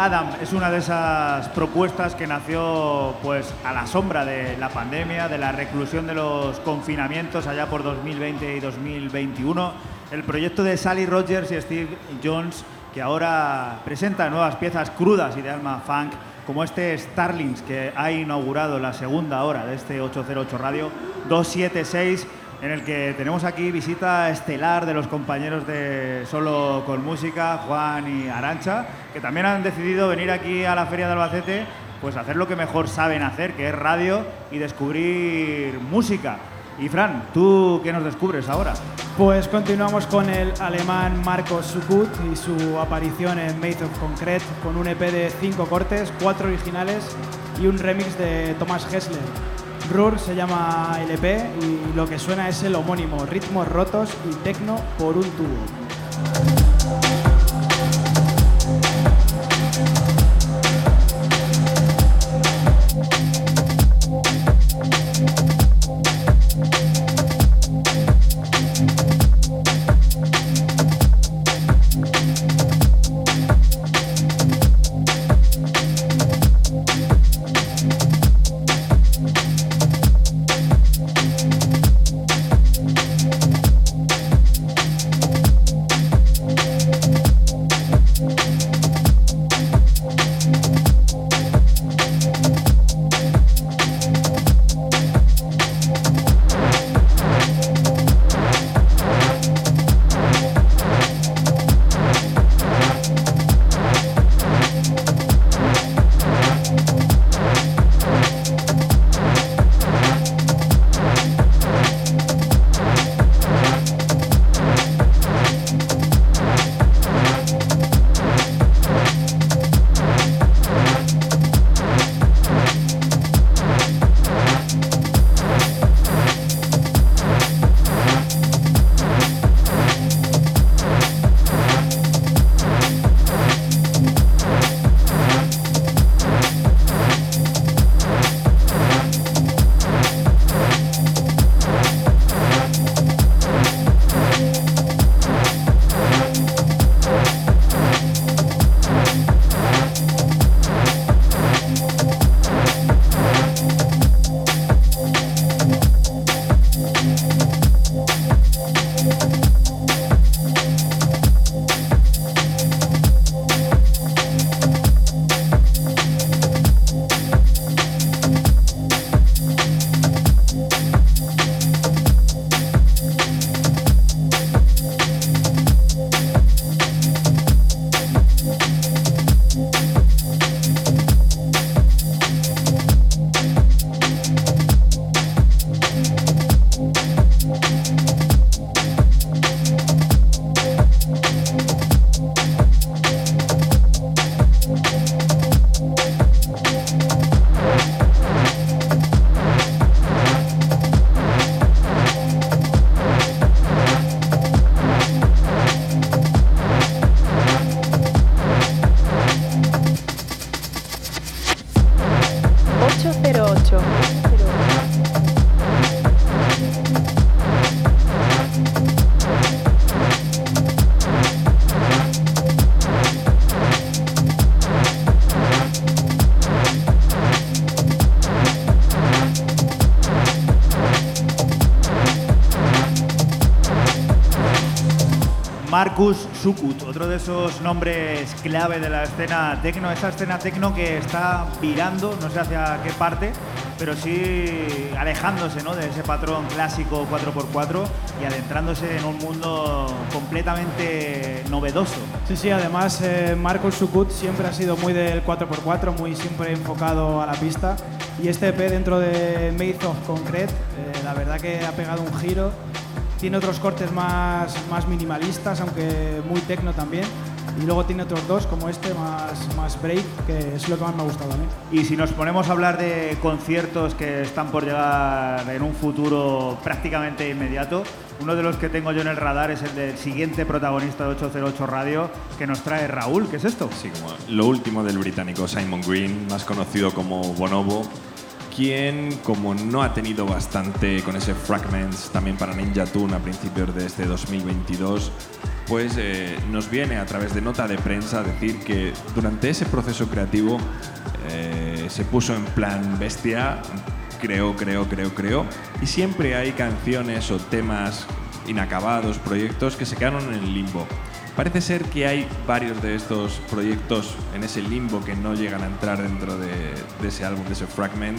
Speaker 2: Adam es una de esas propuestas que nació pues a la sombra de la pandemia, de la reclusión de los confinamientos allá por 2020 y 2021. El proyecto de Sally Rogers y Steve Jones que ahora presenta nuevas piezas crudas y de alma funk como este Starlings que ha inaugurado la segunda hora de este 808 Radio 276 en el que tenemos aquí visita estelar de los compañeros de Solo con Música, Juan y Arancha, que también han decidido venir aquí a la Feria de Albacete, pues hacer lo que mejor saben hacer, que es radio y descubrir música. Y Fran, ¿tú qué nos descubres ahora?
Speaker 4: Pues continuamos con el alemán Marcos Sukut y su aparición en Made of Concrete con un EP de cinco cortes, cuatro originales y un remix de Thomas Hessler. Rur se llama LP y lo que suena es el homónimo, ritmos rotos y tecno por un tubo.
Speaker 2: Sukut, otro de esos nombres clave de la escena tecno, esa escena tecno que está virando, no sé hacia qué parte, pero sí alejándose ¿no? de ese patrón clásico 4x4 y adentrándose en un mundo completamente novedoso.
Speaker 4: Sí, sí, además eh, Marcos Sukut siempre ha sido muy del 4x4, muy siempre enfocado a la pista. Y este EP dentro de Made of Concrete, eh, la verdad que ha pegado un giro. Tiene otros cortes más, más minimalistas, aunque muy tecno también. Y luego tiene otros dos, como este, más, más break, que es lo que más me ha gustado a mí.
Speaker 2: Y si nos ponemos a hablar de conciertos que están por llegar en un futuro prácticamente inmediato, uno de los que tengo yo en el radar es el del siguiente protagonista de 808 Radio que nos trae Raúl. ¿Qué es esto?
Speaker 3: Sí, como lo último del británico Simon Green, más conocido como Bonobo, quien, como no ha tenido bastante con ese Fragments también para Ninja Tune a principios de este 2022, pues eh, nos viene a través de nota de prensa a decir que durante ese proceso creativo eh, se puso en plan bestia, creo, creo, creo, creo, y siempre hay canciones o temas inacabados, proyectos que se quedaron en el limbo. Parece ser que hay varios de estos proyectos en ese limbo que no llegan a entrar dentro de, ese álbum, de ese fragment,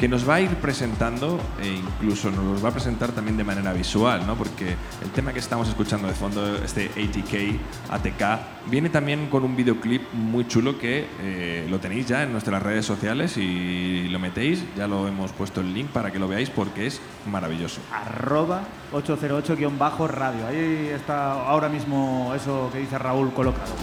Speaker 3: que nos va a ir presentando e incluso nos los va a presentar también de manera visual, ¿no? porque el tema que estamos escuchando de fondo, este ATK, ATK, viene también con un videoclip muy chulo que eh, lo tenéis ya en nuestras redes sociales y lo metéis, ya lo hemos puesto el link para que lo veáis porque es maravilloso.
Speaker 2: Arroba 808-radio. Ahí está ahora mismo eso que dice Raúl colocado.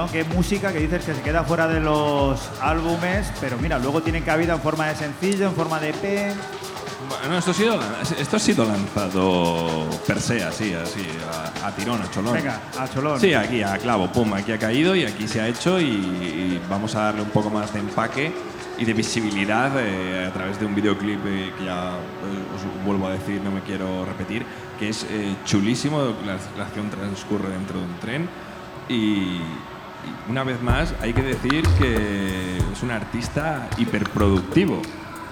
Speaker 2: ¿No? Qué música que dices que se queda fuera de los álbumes, pero mira, luego tienen cabida en forma de sencillo, en forma de EP.
Speaker 3: Bueno, esto ha sido, esto ha sido lanzado per se, así, así, a, a tirón, a cholón.
Speaker 2: Venga, a cholón.
Speaker 3: Sí, aquí a clavo, pum, aquí ha caído y aquí se ha hecho y, y vamos a darle un poco más de empaque y de visibilidad eh, a través de un videoclip eh, que ya eh, os vuelvo a decir, no me quiero repetir, que es chulísimo, la, la acción transcurre dentro de un tren y una vez más hay que decir que es un artista hiperproductivo.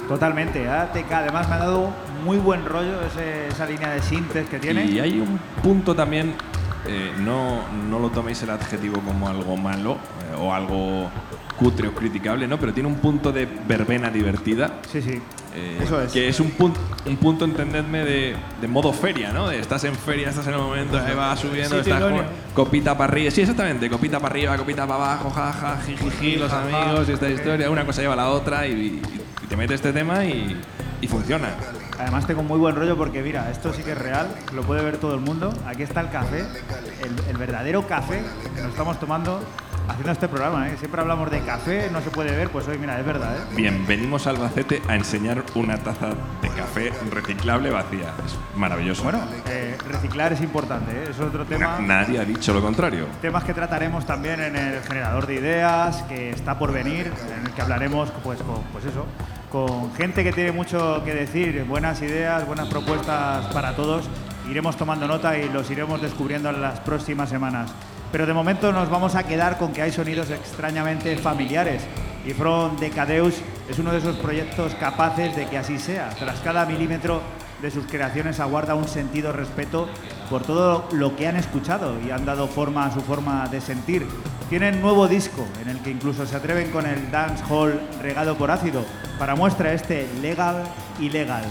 Speaker 2: Totalmente, ATK. Además me ha dado muy buen rollo ese- esa línea de sintes que tiene.
Speaker 3: Y hay un punto también, eh, no, no lo toméis el adjetivo como algo malo eh, o algo cutre o criticable, ¿no? Pero tiene un punto de verbena divertida.
Speaker 2: Sí, sí.
Speaker 3: eh,
Speaker 2: Eso es.
Speaker 3: Que es un, punto un punto, entendedme, de, de modo feria, ¿no? De estás en feria, estás en el momento, ahí va subiendo, estás con- copita para arriba. Sí, exactamente, copita para arriba, copita para abajo, jaja, jijiji, los amigos y esta historia. Una cosa lleva a la otra y, te mete este tema y, y funciona.
Speaker 2: Además tengo muy buen rollo porque mira, esto sí que es real, lo puede ver todo el mundo. Aquí está el café, el, el verdadero café que nos estamos tomando haciendo este programa. ¿eh? Siempre hablamos de café, no se puede ver, pues hoy mira, es verdad. ¿eh?
Speaker 3: Bien, venimos a Albacete a enseñar una taza de café reciclable vacía. Es maravilloso.
Speaker 2: Bueno, eh, reciclar es importante, ¿eh? es otro tema.
Speaker 3: Na- nadie ha dicho lo contrario.
Speaker 2: Temas que trataremos también en el generador de ideas, que está por venir, en el que hablaremos, pues, con, pues eso, con gente que tiene mucho que decir, buenas ideas, buenas propuestas para todos. Iremos tomando nota y los iremos descubriendo en las próximas semanas. Pero de momento nos vamos a quedar con que hay sonidos extrañamente familiares. Y From Decadeus es uno de esos proyectos capaces de que así sea. Tras cada milímetro de sus creaciones aguarda un sentido respeto por todo lo que han escuchado y han dado forma a su forma de sentir. Tienen nuevo disco en el que incluso se atreven con el dance hall regado por ácido para muestra este legal y legal.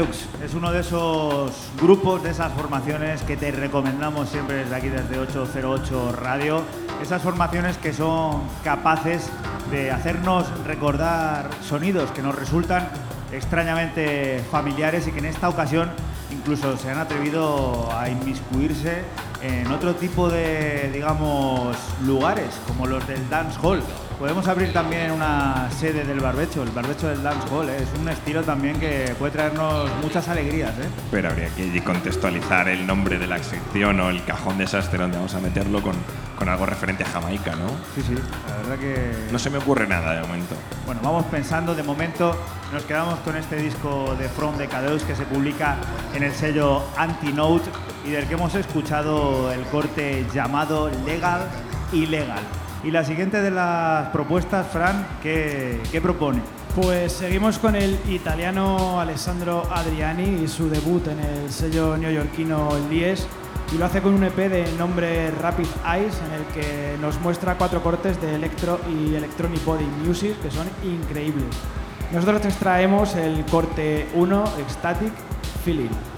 Speaker 2: Es uno de esos grupos, de esas formaciones que te recomendamos siempre desde aquí, desde 808 Radio. Esas formaciones que son capaces de hacernos recordar sonidos que nos resultan extrañamente familiares y que en esta ocasión incluso se han atrevido a inmiscuirse en otro tipo de, digamos, lugares, como los del dance hall. Podemos abrir también una sede del barbecho, el barbecho del dance hall, ¿eh? es un estilo también que puede traernos muchas alegrías. ¿eh?
Speaker 3: Pero habría que contextualizar el nombre de la sección o el cajón desastre donde vamos a meterlo con, con algo referente a Jamaica, ¿no?
Speaker 2: Sí, sí, la verdad que...
Speaker 3: No se me ocurre nada de momento.
Speaker 2: Bueno, vamos pensando, de momento nos quedamos con este disco de From Decadeus que se publica en el sello Antinote y del que hemos escuchado el corte llamado Legal y Legal. Y la siguiente de las propuestas, Fran, ¿qué, propone?
Speaker 4: Pues seguimos con el italiano Alessandro Adriani y su debut en el sello neoyorquino Lies y lo hace con un EP de nombre Rapid Eyes en el que nos muestra cuatro cortes de electro y electronic body music que son increíbles. Nosotros te extraemos el corte 1 Ecstatic Feeling.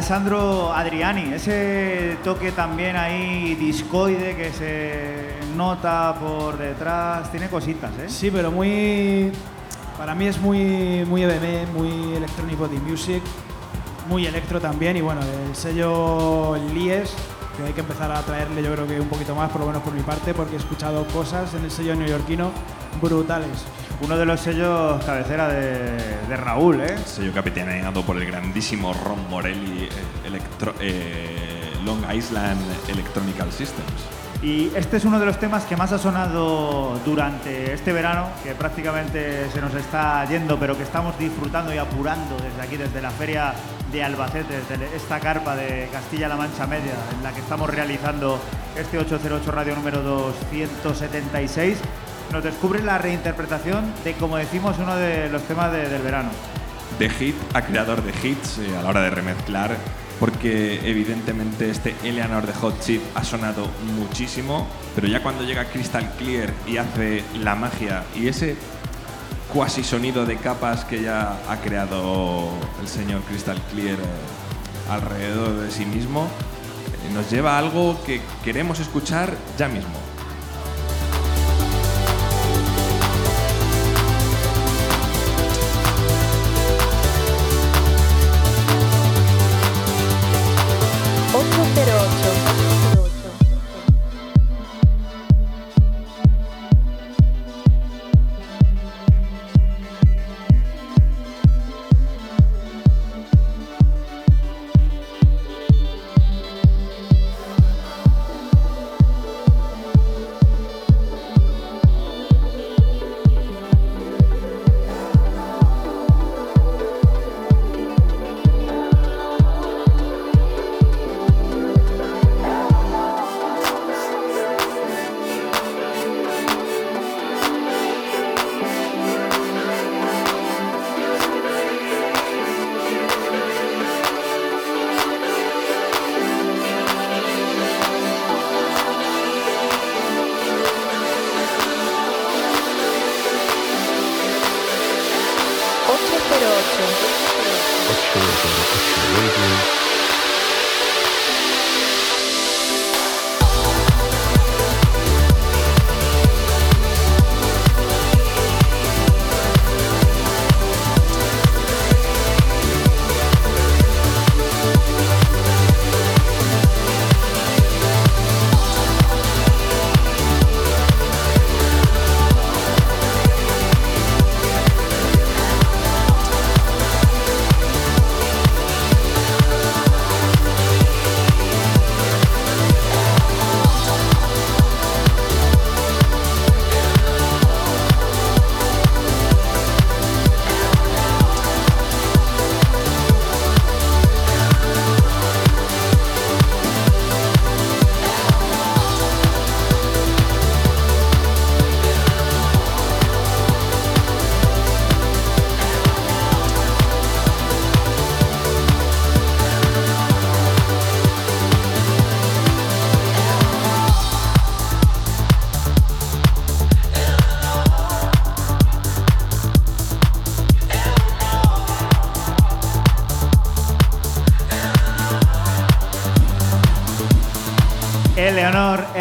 Speaker 2: Alessandro Adriani, ese toque también ahí discoide que se nota por detrás, tiene cositas, ¿eh?
Speaker 4: Sí, pero muy. Para mí es muy, muy EBM, muy Electronic Body Music, muy electro también. Y bueno, el sello Lies, que hay que empezar a traerle, yo creo que un poquito más, por lo menos por mi parte, porque he escuchado cosas en el sello neoyorquino brutales.
Speaker 2: Uno de los sellos cabecera de, de Raúl, ¿eh?
Speaker 3: Sello capitaneado por el grandísimo Ron Morelli, eh, electro- eh, Long Island Electronical Systems.
Speaker 2: Y este es uno de los temas que más ha sonado durante este verano, que prácticamente se nos está yendo, pero que estamos disfrutando y apurando desde aquí, desde la feria de Albacete, desde esta carpa de Castilla-La Mancha Media, en la que estamos realizando este 808 Radio número 276. Nos descubre la reinterpretación de, como decimos, uno de los temas de- del verano.
Speaker 3: De hit a creador de hits eh, a la hora de remezclar, porque evidentemente este Eleanor de Hot Chip ha sonado muchísimo, pero ya cuando llega Crystal Clear y hace la magia y ese cuasi sonido de capas que ya ha creado el señor Crystal Clear eh, alrededor de sí mismo, eh, nos lleva a algo que queremos escuchar ya mismo.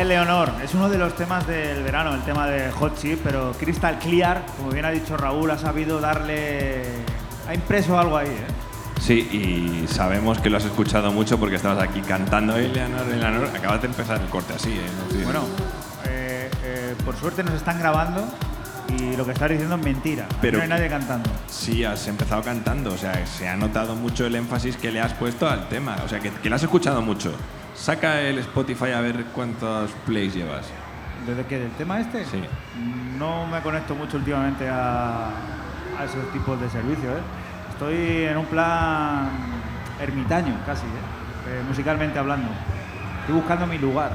Speaker 2: Eleonor, es uno de los temas del verano, el tema de Hot Chip, pero Crystal Clear, como bien ha dicho Raúl, ha sabido darle. ha impreso algo ahí, ¿eh?
Speaker 3: Sí, y sabemos que lo has escuchado mucho porque estabas aquí cantando Eleanor, Eleanor. Acabas de empezar el corte así, ¿eh? No.
Speaker 2: Bueno, eh, eh, por suerte nos están grabando y lo que estás diciendo es mentira.
Speaker 3: Pero-
Speaker 2: no hay nadie cantando.
Speaker 3: Sí, has empezado cantando, o sea, se ha notado mucho el énfasis que le has puesto al tema, o sea, que, que lo has escuchado mucho. Saca el Spotify a ver cuántos plays llevas.
Speaker 2: ¿Desde qué? ¿Del tema este?
Speaker 3: Sí.
Speaker 2: No me conecto mucho últimamente a, a esos tipos de servicios. ¿eh? Estoy en un plan ermitaño casi, ¿eh? Eh, musicalmente hablando. Estoy buscando mi lugar.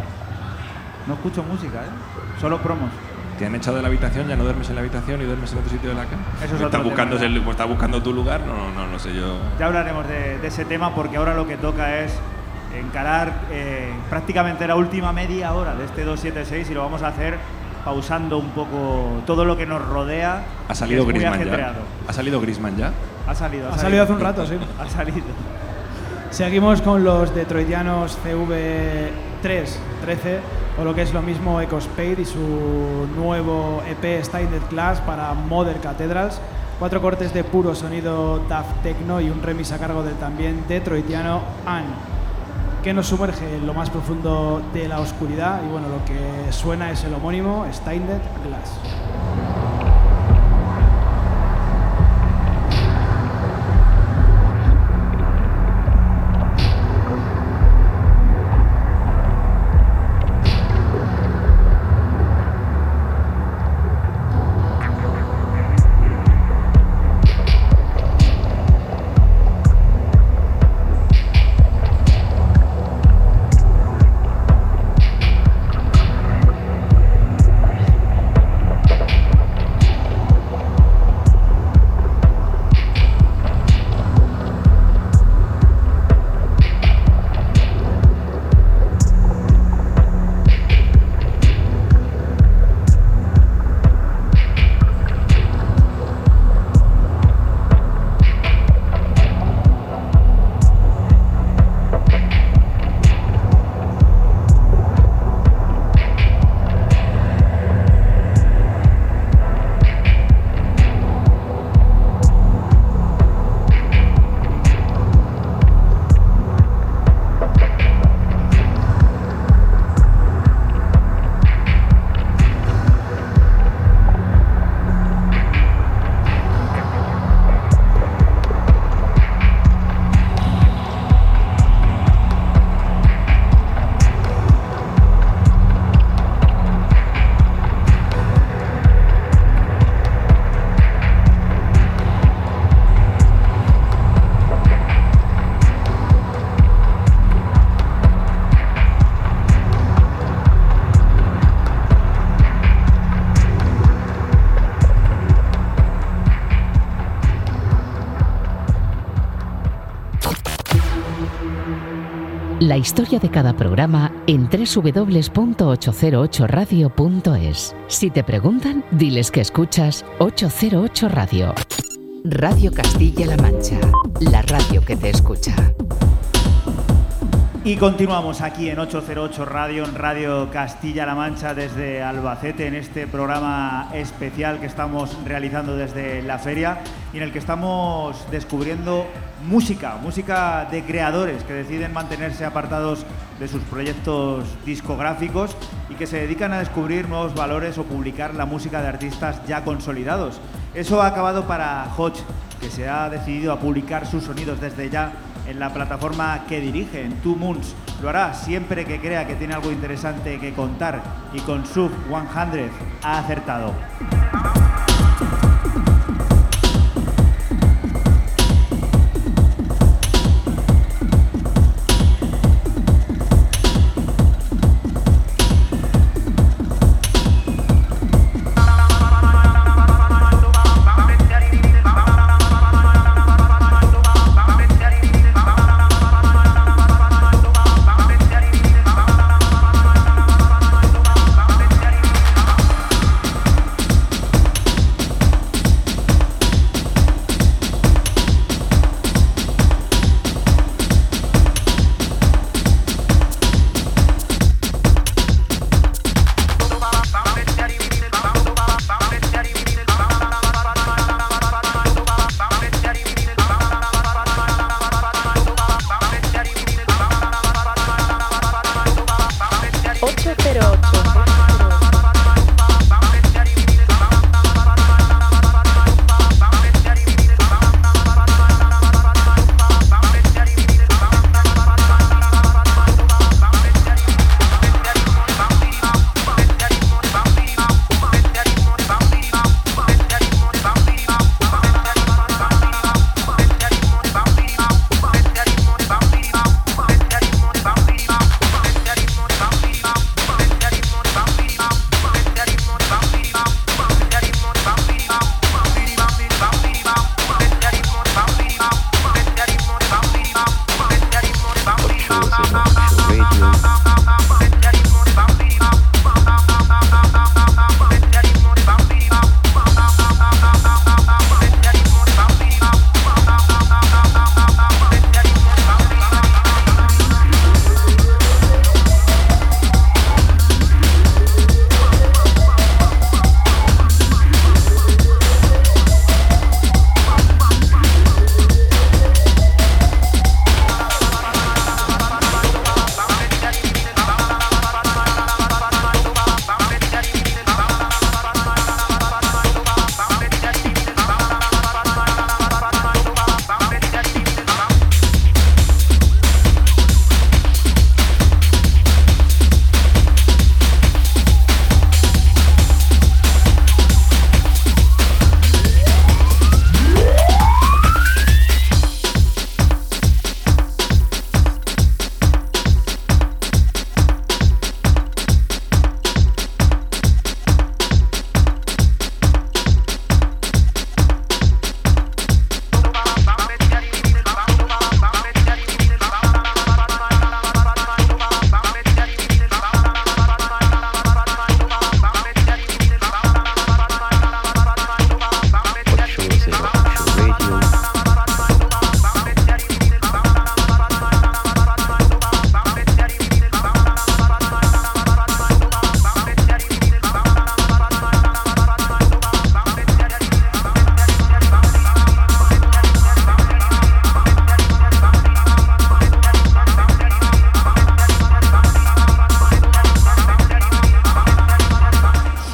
Speaker 2: No escucho música, ¿eh? solo promos.
Speaker 3: ¿Te han echado de la habitación? ¿Ya no duermes en la habitación y duermes en otro sitio de la cama?
Speaker 2: Eso es
Speaker 3: ¿Estás
Speaker 2: otro
Speaker 3: buscando,
Speaker 2: tema,
Speaker 3: el- ¿Estás buscando tu lugar? No, no, no, no sé yo.
Speaker 2: Ya hablaremos de, de ese tema porque ahora lo que toca es encarar eh, prácticamente la última media hora de este 276 y lo vamos a hacer pausando un poco todo lo que nos rodea.
Speaker 3: ¿Ha salido Griezmann ya? ¿Ha salido Griezmann ya?
Speaker 2: Ha salido,
Speaker 4: Ha salido hace un rato, sí.
Speaker 2: Ha salido.
Speaker 4: Seguimos con los detroitianos CV3 13 o lo que es lo mismo Ecospade y su nuevo EP Steinded Class para Modern Cathedrals. Cuatro cortes de puro sonido Daft Techno y un remix a cargo del también detroitiano Ann, que nos sumerge en lo más profundo de la oscuridad. Y bueno, lo que suena es el homónimo Steinded Glass.
Speaker 5: La historia de cada programa en www.808radio.es. Si te preguntan, diles que escuchas 808 Radio. Radio Castilla-La Mancha, la radio que te escucha.
Speaker 2: Y continuamos aquí en 808 Radio, en Radio Castilla-La Mancha, desde Albacete, en este programa especial que estamos realizando desde la feria y en el que estamos descubriendo música, música de creadores que deciden mantenerse apartados de sus proyectos discográficos y que se dedican a descubrir nuevos valores o publicar la música de artistas ya consolidados. Eso ha acabado para Hodge, que se ha decidido a publicar sus sonidos desde ya en la plataforma que dirige, en Two Moons. Lo hará siempre que crea que tiene algo interesante que contar y con Sub 100 ha acertado.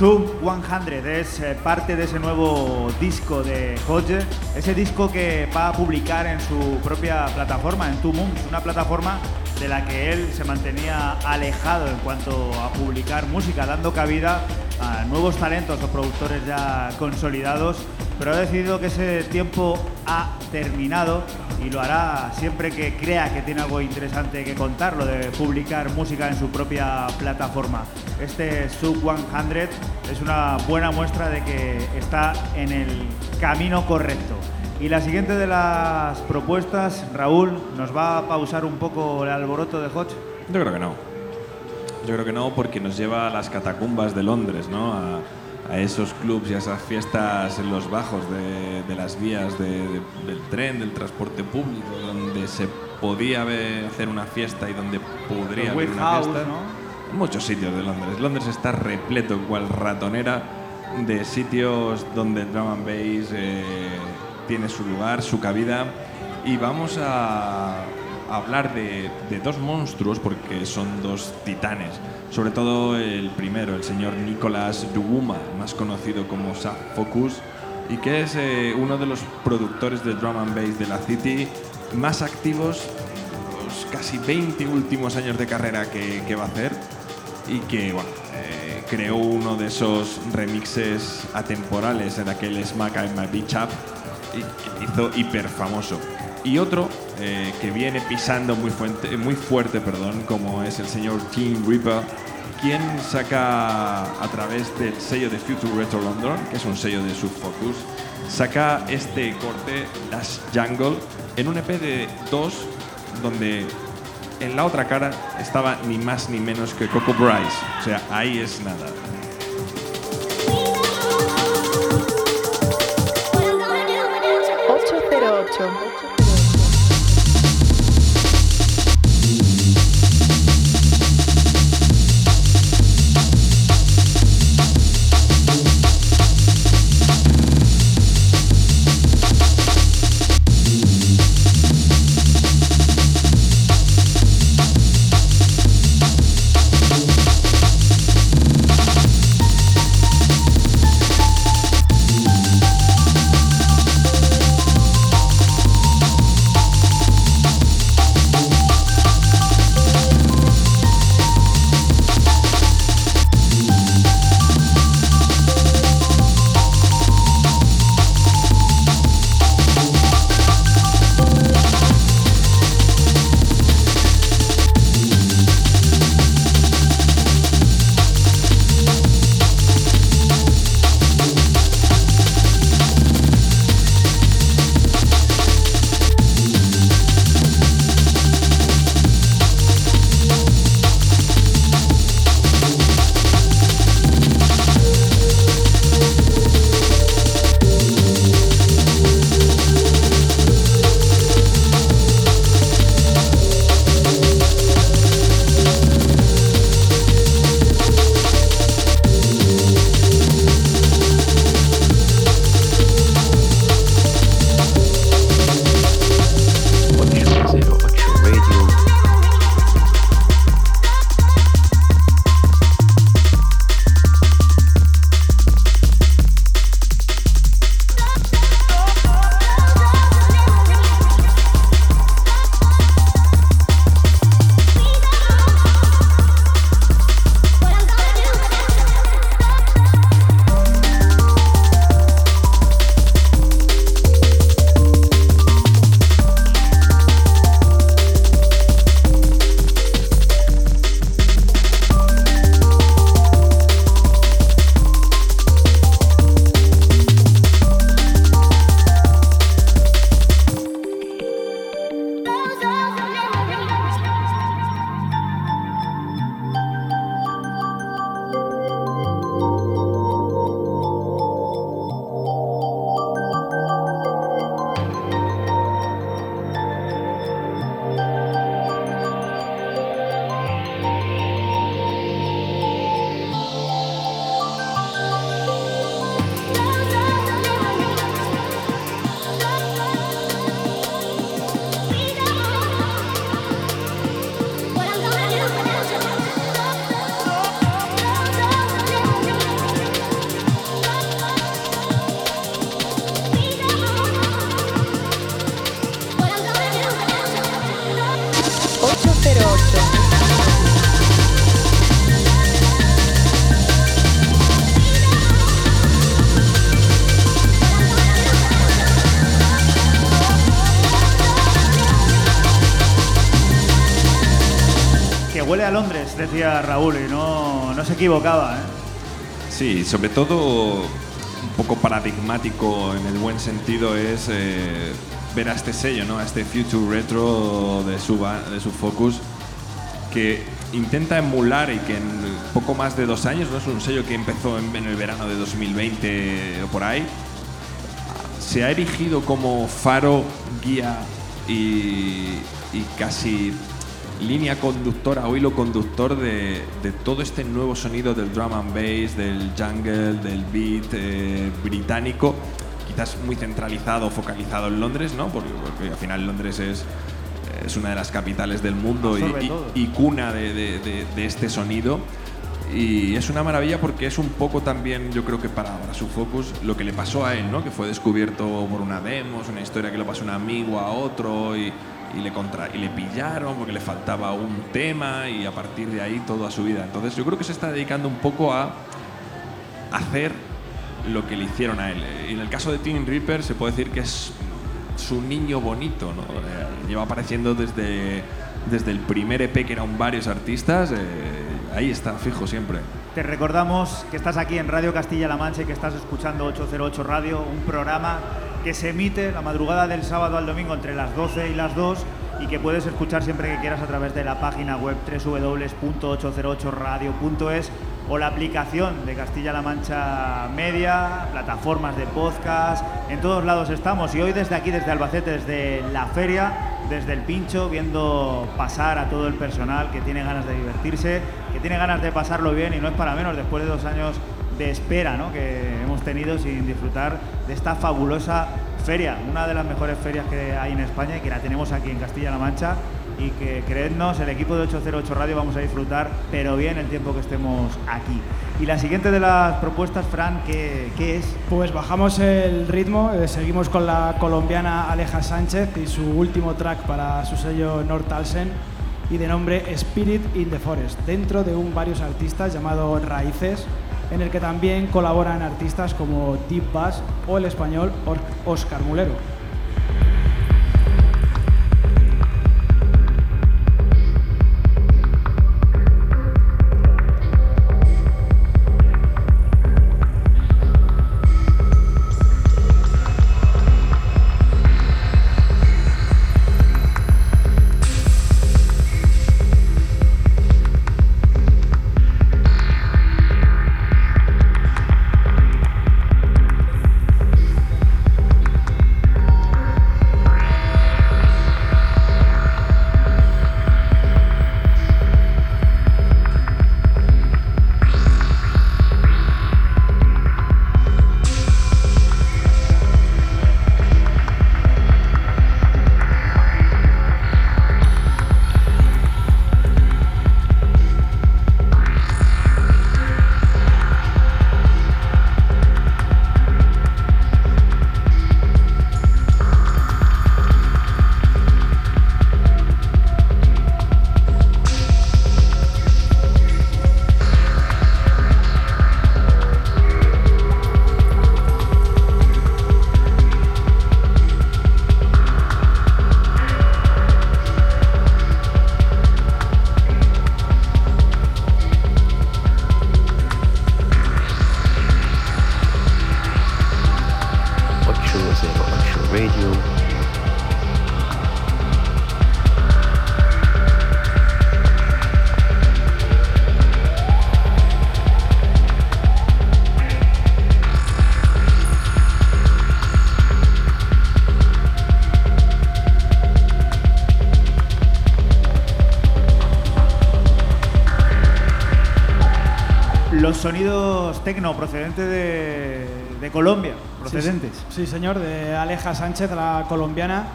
Speaker 2: Sub 100 es eh, parte de ese nuevo disco de Hodge, ese disco que va a publicar en su propia plataforma, en Two Moons, una plataforma de la que él se mantenía alejado en cuanto a publicar música, dando cabida a nuevos talentos o productores ya consolidados, pero ha decidido que ese tiempo ha terminado y lo hará siempre que crea que tiene algo interesante que contar, lo de publicar música en su propia plataforma. Este Sub 100 es una buena muestra de que está en el camino correcto. Y la siguiente de las propuestas, Raúl, ¿nos va a pausar un poco el alboroto de Hodge?
Speaker 3: Yo creo que no. Yo creo que no, porque nos lleva a las catacumbas de Londres, ¿no? A, a esos clubs y a esas fiestas en los bajos de, de las vías de- de- del tren, del transporte público, donde se podía hacer una fiesta y donde podría haber una
Speaker 2: House,
Speaker 3: fiesta.
Speaker 2: ¿no?
Speaker 3: Muchos sitios de Londres. Londres está repleto, cual ratonera, de sitios donde el drum and bass eh, tiene su lugar, su cabida. Y vamos a hablar de, de dos monstruos, porque son dos titanes. Sobre todo el primero, el señor Nicolas Duguma, más conocido como Saf Focus, y que es eh, uno de los productores de drum and bass de la City más activos los casi 20 últimos años de carrera que, que va a hacer y que eh, creó uno de esos remixes atemporales en aquel Smack I'm My Beach Up y hizo hiper famoso. Y otro eh, que viene pisando muy, fuente- muy fuerte, perdón, como es el señor Tim Reaper, quien saca a través del sello de Future Retro London, que es un sello de Subfocus, saca este corte, Dash Jungle, en un EP de dos, donde en la otra cara estaba ni más ni menos que Coco Bryce. O sea, ahí es nada.
Speaker 2: Raúl, y no, no se equivocaba. ¿eh?
Speaker 3: Sí, sobre todo un poco paradigmático en el buen sentido es eh, ver a este sello, ¿no? a este Future Retro de su, de su Focus, que intenta emular y que en poco más de dos años, no es un sello que empezó en, el verano de 2020 o por ahí, se ha erigido como faro, guía y casi línea conductora o hilo conductor de, de todo este nuevo sonido del drum and bass, del jungle, del beat eh, británico, quizás muy centralizado, focalizado en Londres, ¿no? Porque, porque al final Londres es, es una de las capitales del mundo y, cuna de, de- de- de este sonido. Y es una maravilla porque es un poco también, yo creo que para, para su focus, lo que le pasó a él, ¿no? Que fue descubierto por una demo, es una historia que le pasó un amigo, a otro, y, y le, contra, y le pillaron porque le faltaba un tema, y a partir de ahí toda su vida. Entonces yo creo que se está dedicando un poco a hacer lo que le hicieron a él. En el caso de Tim Reaper se puede decir que es su niño bonito, ¿no? Eh, lleva apareciendo desde, desde el primer EP que eran varios artistas, eh, ahí está, fijo siempre.
Speaker 2: Te recordamos que estás aquí en Radio Castilla-La Mancha y que estás escuchando 808 Radio, un programa que se emite la madrugada del sábado al domingo entre las 12 y las 2 y que puedes escuchar siempre que quieras a través de la página web www.808radio.es o la aplicación de Castilla-La Mancha Media, plataformas de podcast, en todos lados estamos y hoy desde aquí, desde Albacete, desde la feria, desde el pincho, viendo pasar a todo el personal que tiene ganas de divertirse, que tiene ganas de pasarlo bien y no es para menos después de dos años de espera ¿no? que hemos tenido sin disfrutar de esta fabulosa feria, una de las mejores ferias que hay en España y que la tenemos aquí en Castilla-La Mancha y que creednos, el equipo de 808 Radio vamos a disfrutar, pero bien el tiempo que estemos aquí. Y la siguiente de las propuestas, Fran, ¿qué, qué es?
Speaker 4: Pues bajamos el ritmo, eh, seguimos con la colombiana Aleja Sánchez y su último track para su sello North Alsen y de nombre Spirit in the Forest, dentro de un varios artistas llamado Raíces, en el que también colaboran artistas como Deep Bass o el español Oscar Mulero.
Speaker 2: Sonidos tecno procedentes de, de Colombia, procedentes.
Speaker 4: Sí, sí, señor, de Aleja Sánchez, la colombiana.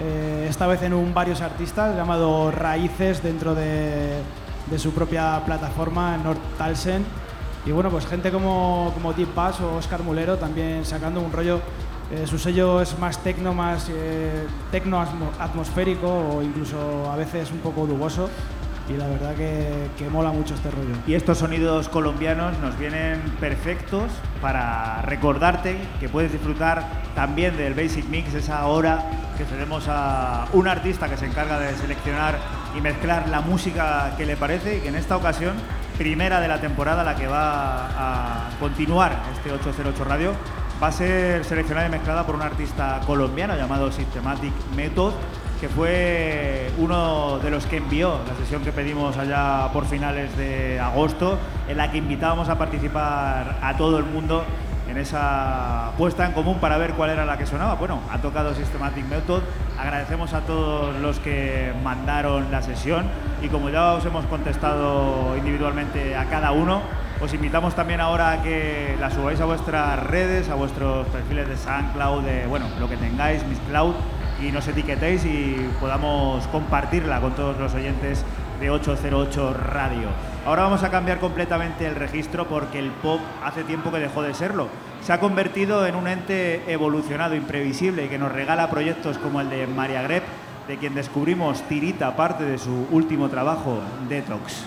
Speaker 4: eh, esta vez en un varios artistas llamado Raíces dentro de, de su propia plataforma North Talsen. Y bueno, pues gente como, como Deep Bass o Oscar Mulero también sacando un rollo Eh, su sello es más tecno, más eh, tecno atmosférico o incluso a veces un poco duboso. Y la verdad que, mola mucho este rollo.
Speaker 2: Y estos sonidos colombianos nos vienen perfectos para recordarte que puedes disfrutar también del Basic Mix, esa hora que tenemos a un artista que se encarga de seleccionar y mezclar la música que le parece y que en esta ocasión, primera de la temporada, la que va a continuar este 808 Radio, va a ser seleccionada y mezclada por un artista colombiano llamado Systematic Method que fue uno de los que envió la sesión que pedimos allá por finales de agosto, en la que invitábamos a participar a todo el mundo en esa puesta en común para ver cuál era la que sonaba. Bueno, ha tocado Systematic Method, agradecemos a todos los que mandaron la sesión y como ya os hemos contestado individualmente a cada uno, os invitamos también ahora a que la subáis a vuestras redes, a vuestros perfiles de SoundCloud, de bueno, lo que tengáis, Miss Cloud, y nos etiquetéis y podamos compartirla con todos los oyentes de 808 Radio. Ahora vamos a cambiar completamente el registro porque el pop hace tiempo que dejó de serlo. Se ha convertido en un ente evolucionado, imprevisible que nos regala proyectos como el de Maria Grep, de quien descubrimos tirita parte de su último trabajo, Detox.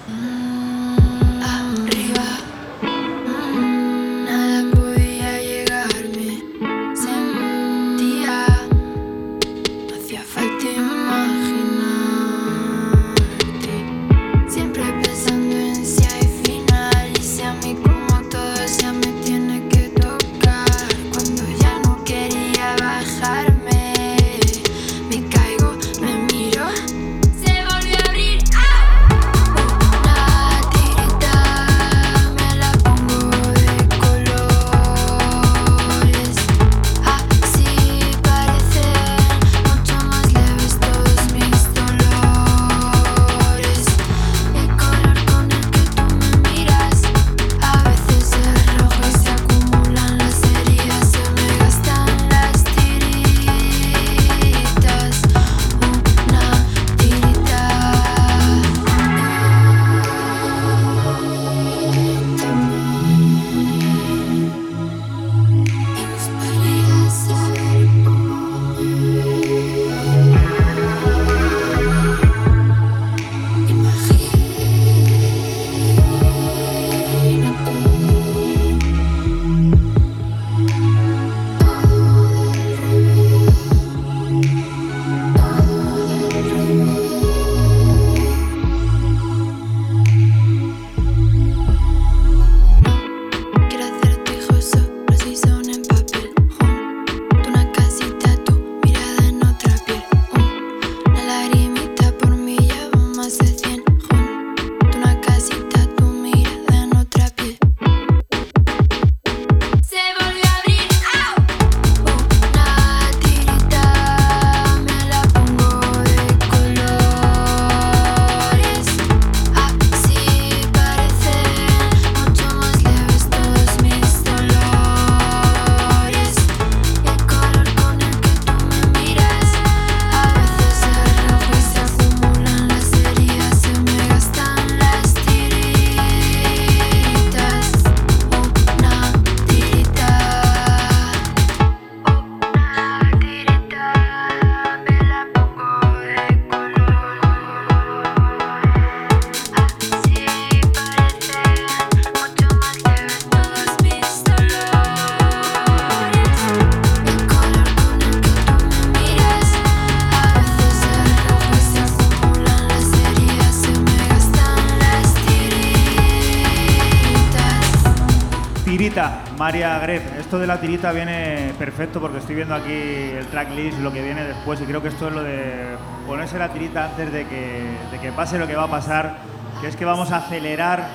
Speaker 2: María Gref. Esto de la tirita viene perfecto porque estoy viendo aquí el tracklist, lo que viene después y creo que esto es lo de ponerse la tirita antes de que, de que pase lo que va a pasar, que es que vamos a acelerar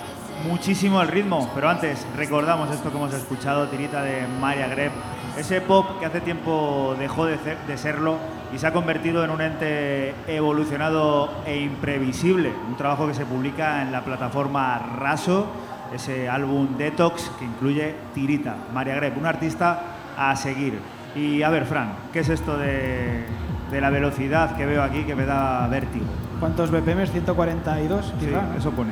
Speaker 2: muchísimo el ritmo. Pero antes, recordamos esto que hemos escuchado, tirita de María Gref, ese pop que hace tiempo dejó de, de serlo y se ha convertido en un ente evolucionado e imprevisible. Un trabajo que se publica en la plataforma Raso, ese álbum Detox que incluye Tirita, María Grep, un artista a seguir. Y a ver, Fran, ¿qué es esto de, de la velocidad que veo aquí que me da vértigo?
Speaker 4: ¿Cuántos BPMs? 142,
Speaker 2: Sí,
Speaker 4: quizá, ¿no?
Speaker 2: eso pone.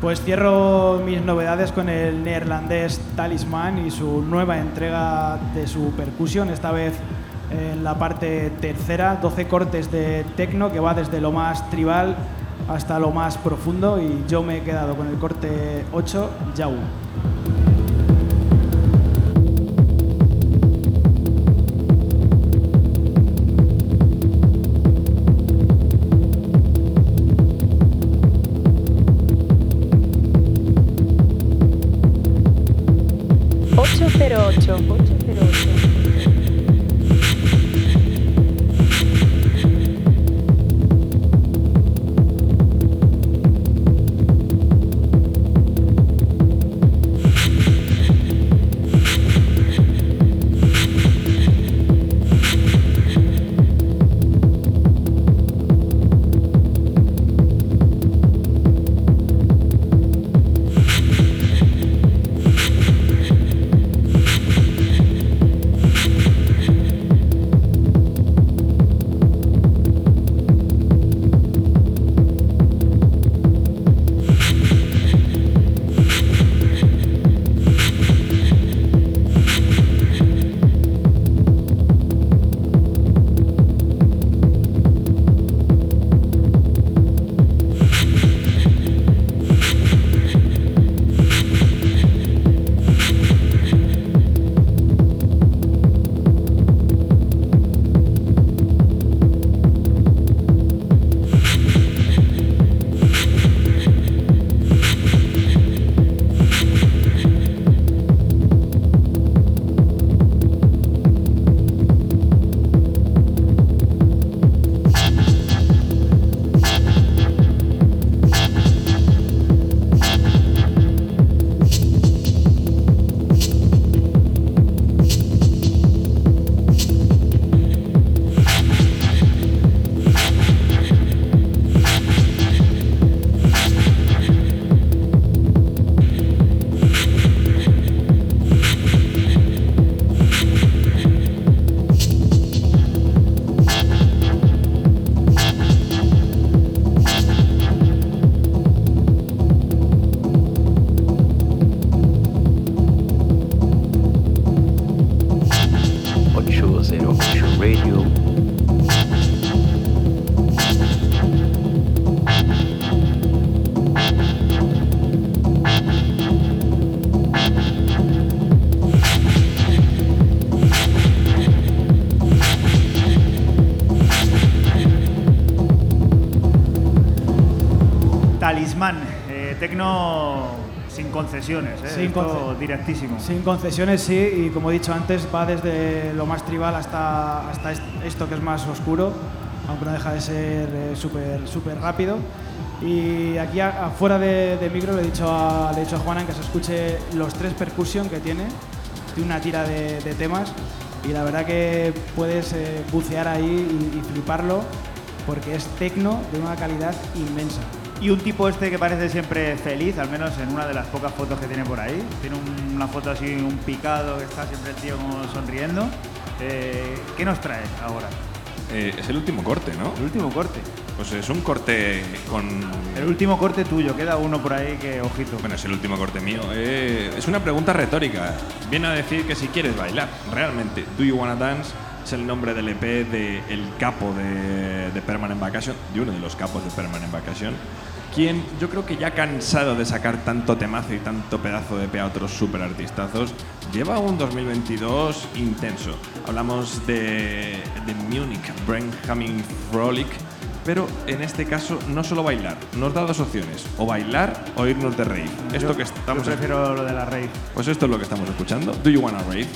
Speaker 4: Pues cierro mis novedades con el neerlandés Talisman y su nueva entrega de su percusión, esta vez en la parte tercera, 12 cortes de techno que va desde lo más tribal hasta lo más profundo y yo me he quedado con el corte 8, Yau.
Speaker 2: Sin directísimo.
Speaker 4: Concesiones, sí, y como he dicho antes, va desde lo más tribal hasta, hasta est- esto que es más oscuro, aunque no deja de ser eh, súper súper rápido. Y aquí a- afuera de, de micro le he, dicho a, le he dicho a Juanan que se escuche los tres percusión que tiene, tiene una tira de, de temas, y la verdad que puedes eh, bucear ahí y, y fliparlo, porque es tecno de una calidad inmensa.
Speaker 2: Y un tipo este que parece siempre feliz, al menos en una de las pocas fotos que tiene por ahí. Tiene un- una foto así, un picado, que está siempre el tío como sonriendo. Eh, ¿Qué nos trae ahora?
Speaker 3: Eh, es el último corte, ¿no?
Speaker 2: El último corte.
Speaker 3: Pues es un corte con...
Speaker 2: El último corte tuyo, queda uno por ahí que, ojito.
Speaker 3: Bueno, es el último corte mío. Eh, es una pregunta retórica. Viene a decir que si quieres bailar, realmente, Do You Wanna Dance es el nombre del EP de el capo de, de Permanent Vacation, de uno de los capos de Permanent Vacation, quien yo creo que ya cansado de sacar tanto temazo y tanto pedazo de EP a otros super artistazos, lleva un 2022 intenso. Hablamos de, de Munich, Brenhamin Frolic, pero en este caso no solo bailar, nos da dos opciones, o bailar o irnos de rave. Esto
Speaker 2: Yo-
Speaker 3: que estamos
Speaker 2: yo prefiero lo de la rave.
Speaker 3: Pues esto es lo que estamos escuchando. Do you wanna rave?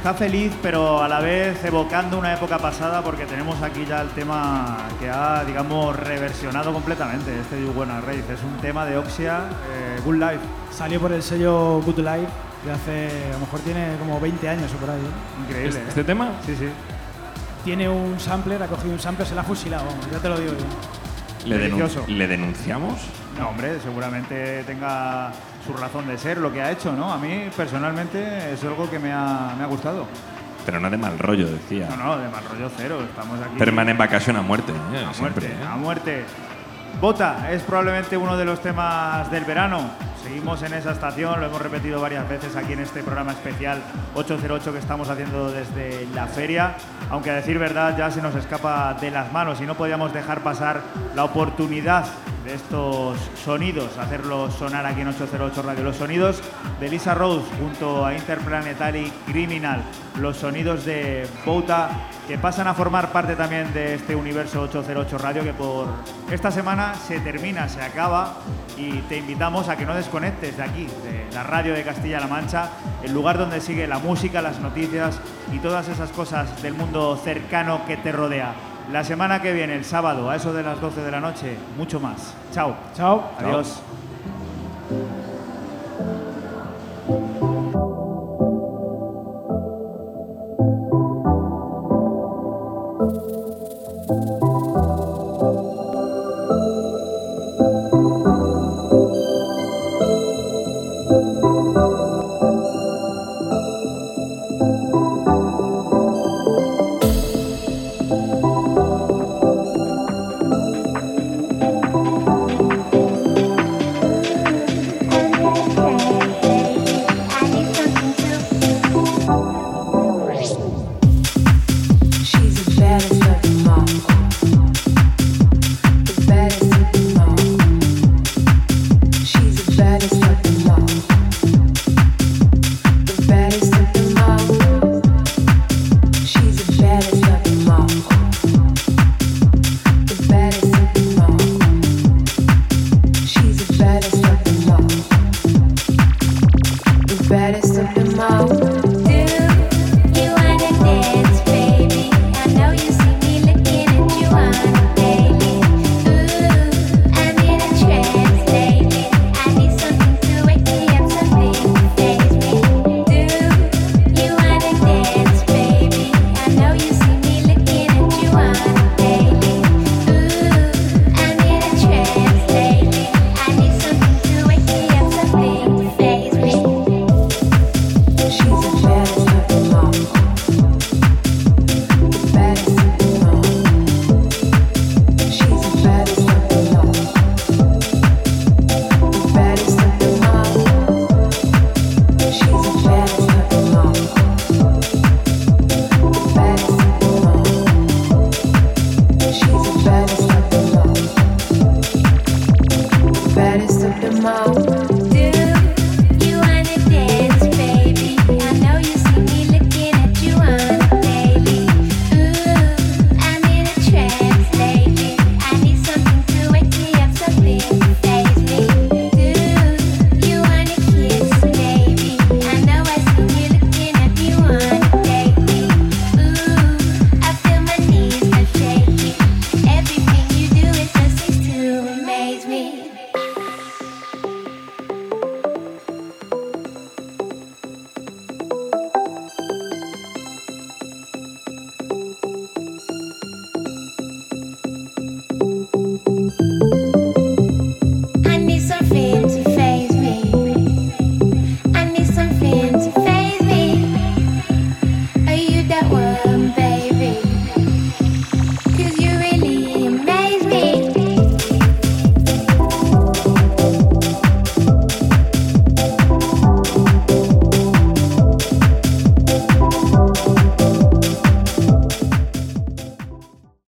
Speaker 2: Está feliz, pero a la vez evocando una época pasada, porque tenemos aquí ya el tema que ha, digamos, reversionado completamente este You Wanna Rave. Es un tema de Oxia, eh, Good Life.
Speaker 4: Salió por el sello Good Life de hace, a lo mejor tiene como 20 años o por ahí. ¿eh?
Speaker 2: Increíble.
Speaker 3: ¿Este,
Speaker 2: ¿eh?
Speaker 3: este tema?
Speaker 2: Sí, sí.
Speaker 4: Tiene un sampler, ha cogido un sampler, se la ha fusilado, vamos, ya te lo digo yo.
Speaker 3: ¿Le, denun-. ¿Le denunciamos?
Speaker 2: No, hombre, seguramente tenga su razón de ser lo que ha hecho, ¿no? A mí, personalmente, es algo que me ha, me ha gustado.
Speaker 3: Pero no de mal rollo, decía.
Speaker 2: No, no, de mal rollo cero. Estamos aquí.
Speaker 3: Permanent Vacation a muerte. ¿eh?
Speaker 2: A
Speaker 3: Siempre,
Speaker 2: muerte,
Speaker 3: ¿eh?
Speaker 2: a muerte. Bota es probablemente uno de los temas del verano. Seguimos en esa estación, lo hemos repetido varias veces aquí en este programa especial 808 que estamos haciendo desde la feria. Aunque a decir verdad ya se nos escapa de las manos y no podíamos dejar pasar la oportunidad de estos sonidos, hacerlos sonar aquí en 808 Radio. Los sonidos de Lisa Rose junto a Interplanetary Criminal, los sonidos de Bota que pasan a formar parte también de este universo 808 Radio que por esta semana se termina, se acaba y te invitamos a que no desconectes de aquí, de la radio de Castilla-La Mancha, el lugar donde sigue la música, las noticias y todas esas cosas del mundo cercano que te rodea. La semana que viene, el sábado, a eso de las 12 de la noche, mucho más. Chao.
Speaker 4: Chao.
Speaker 2: Adiós.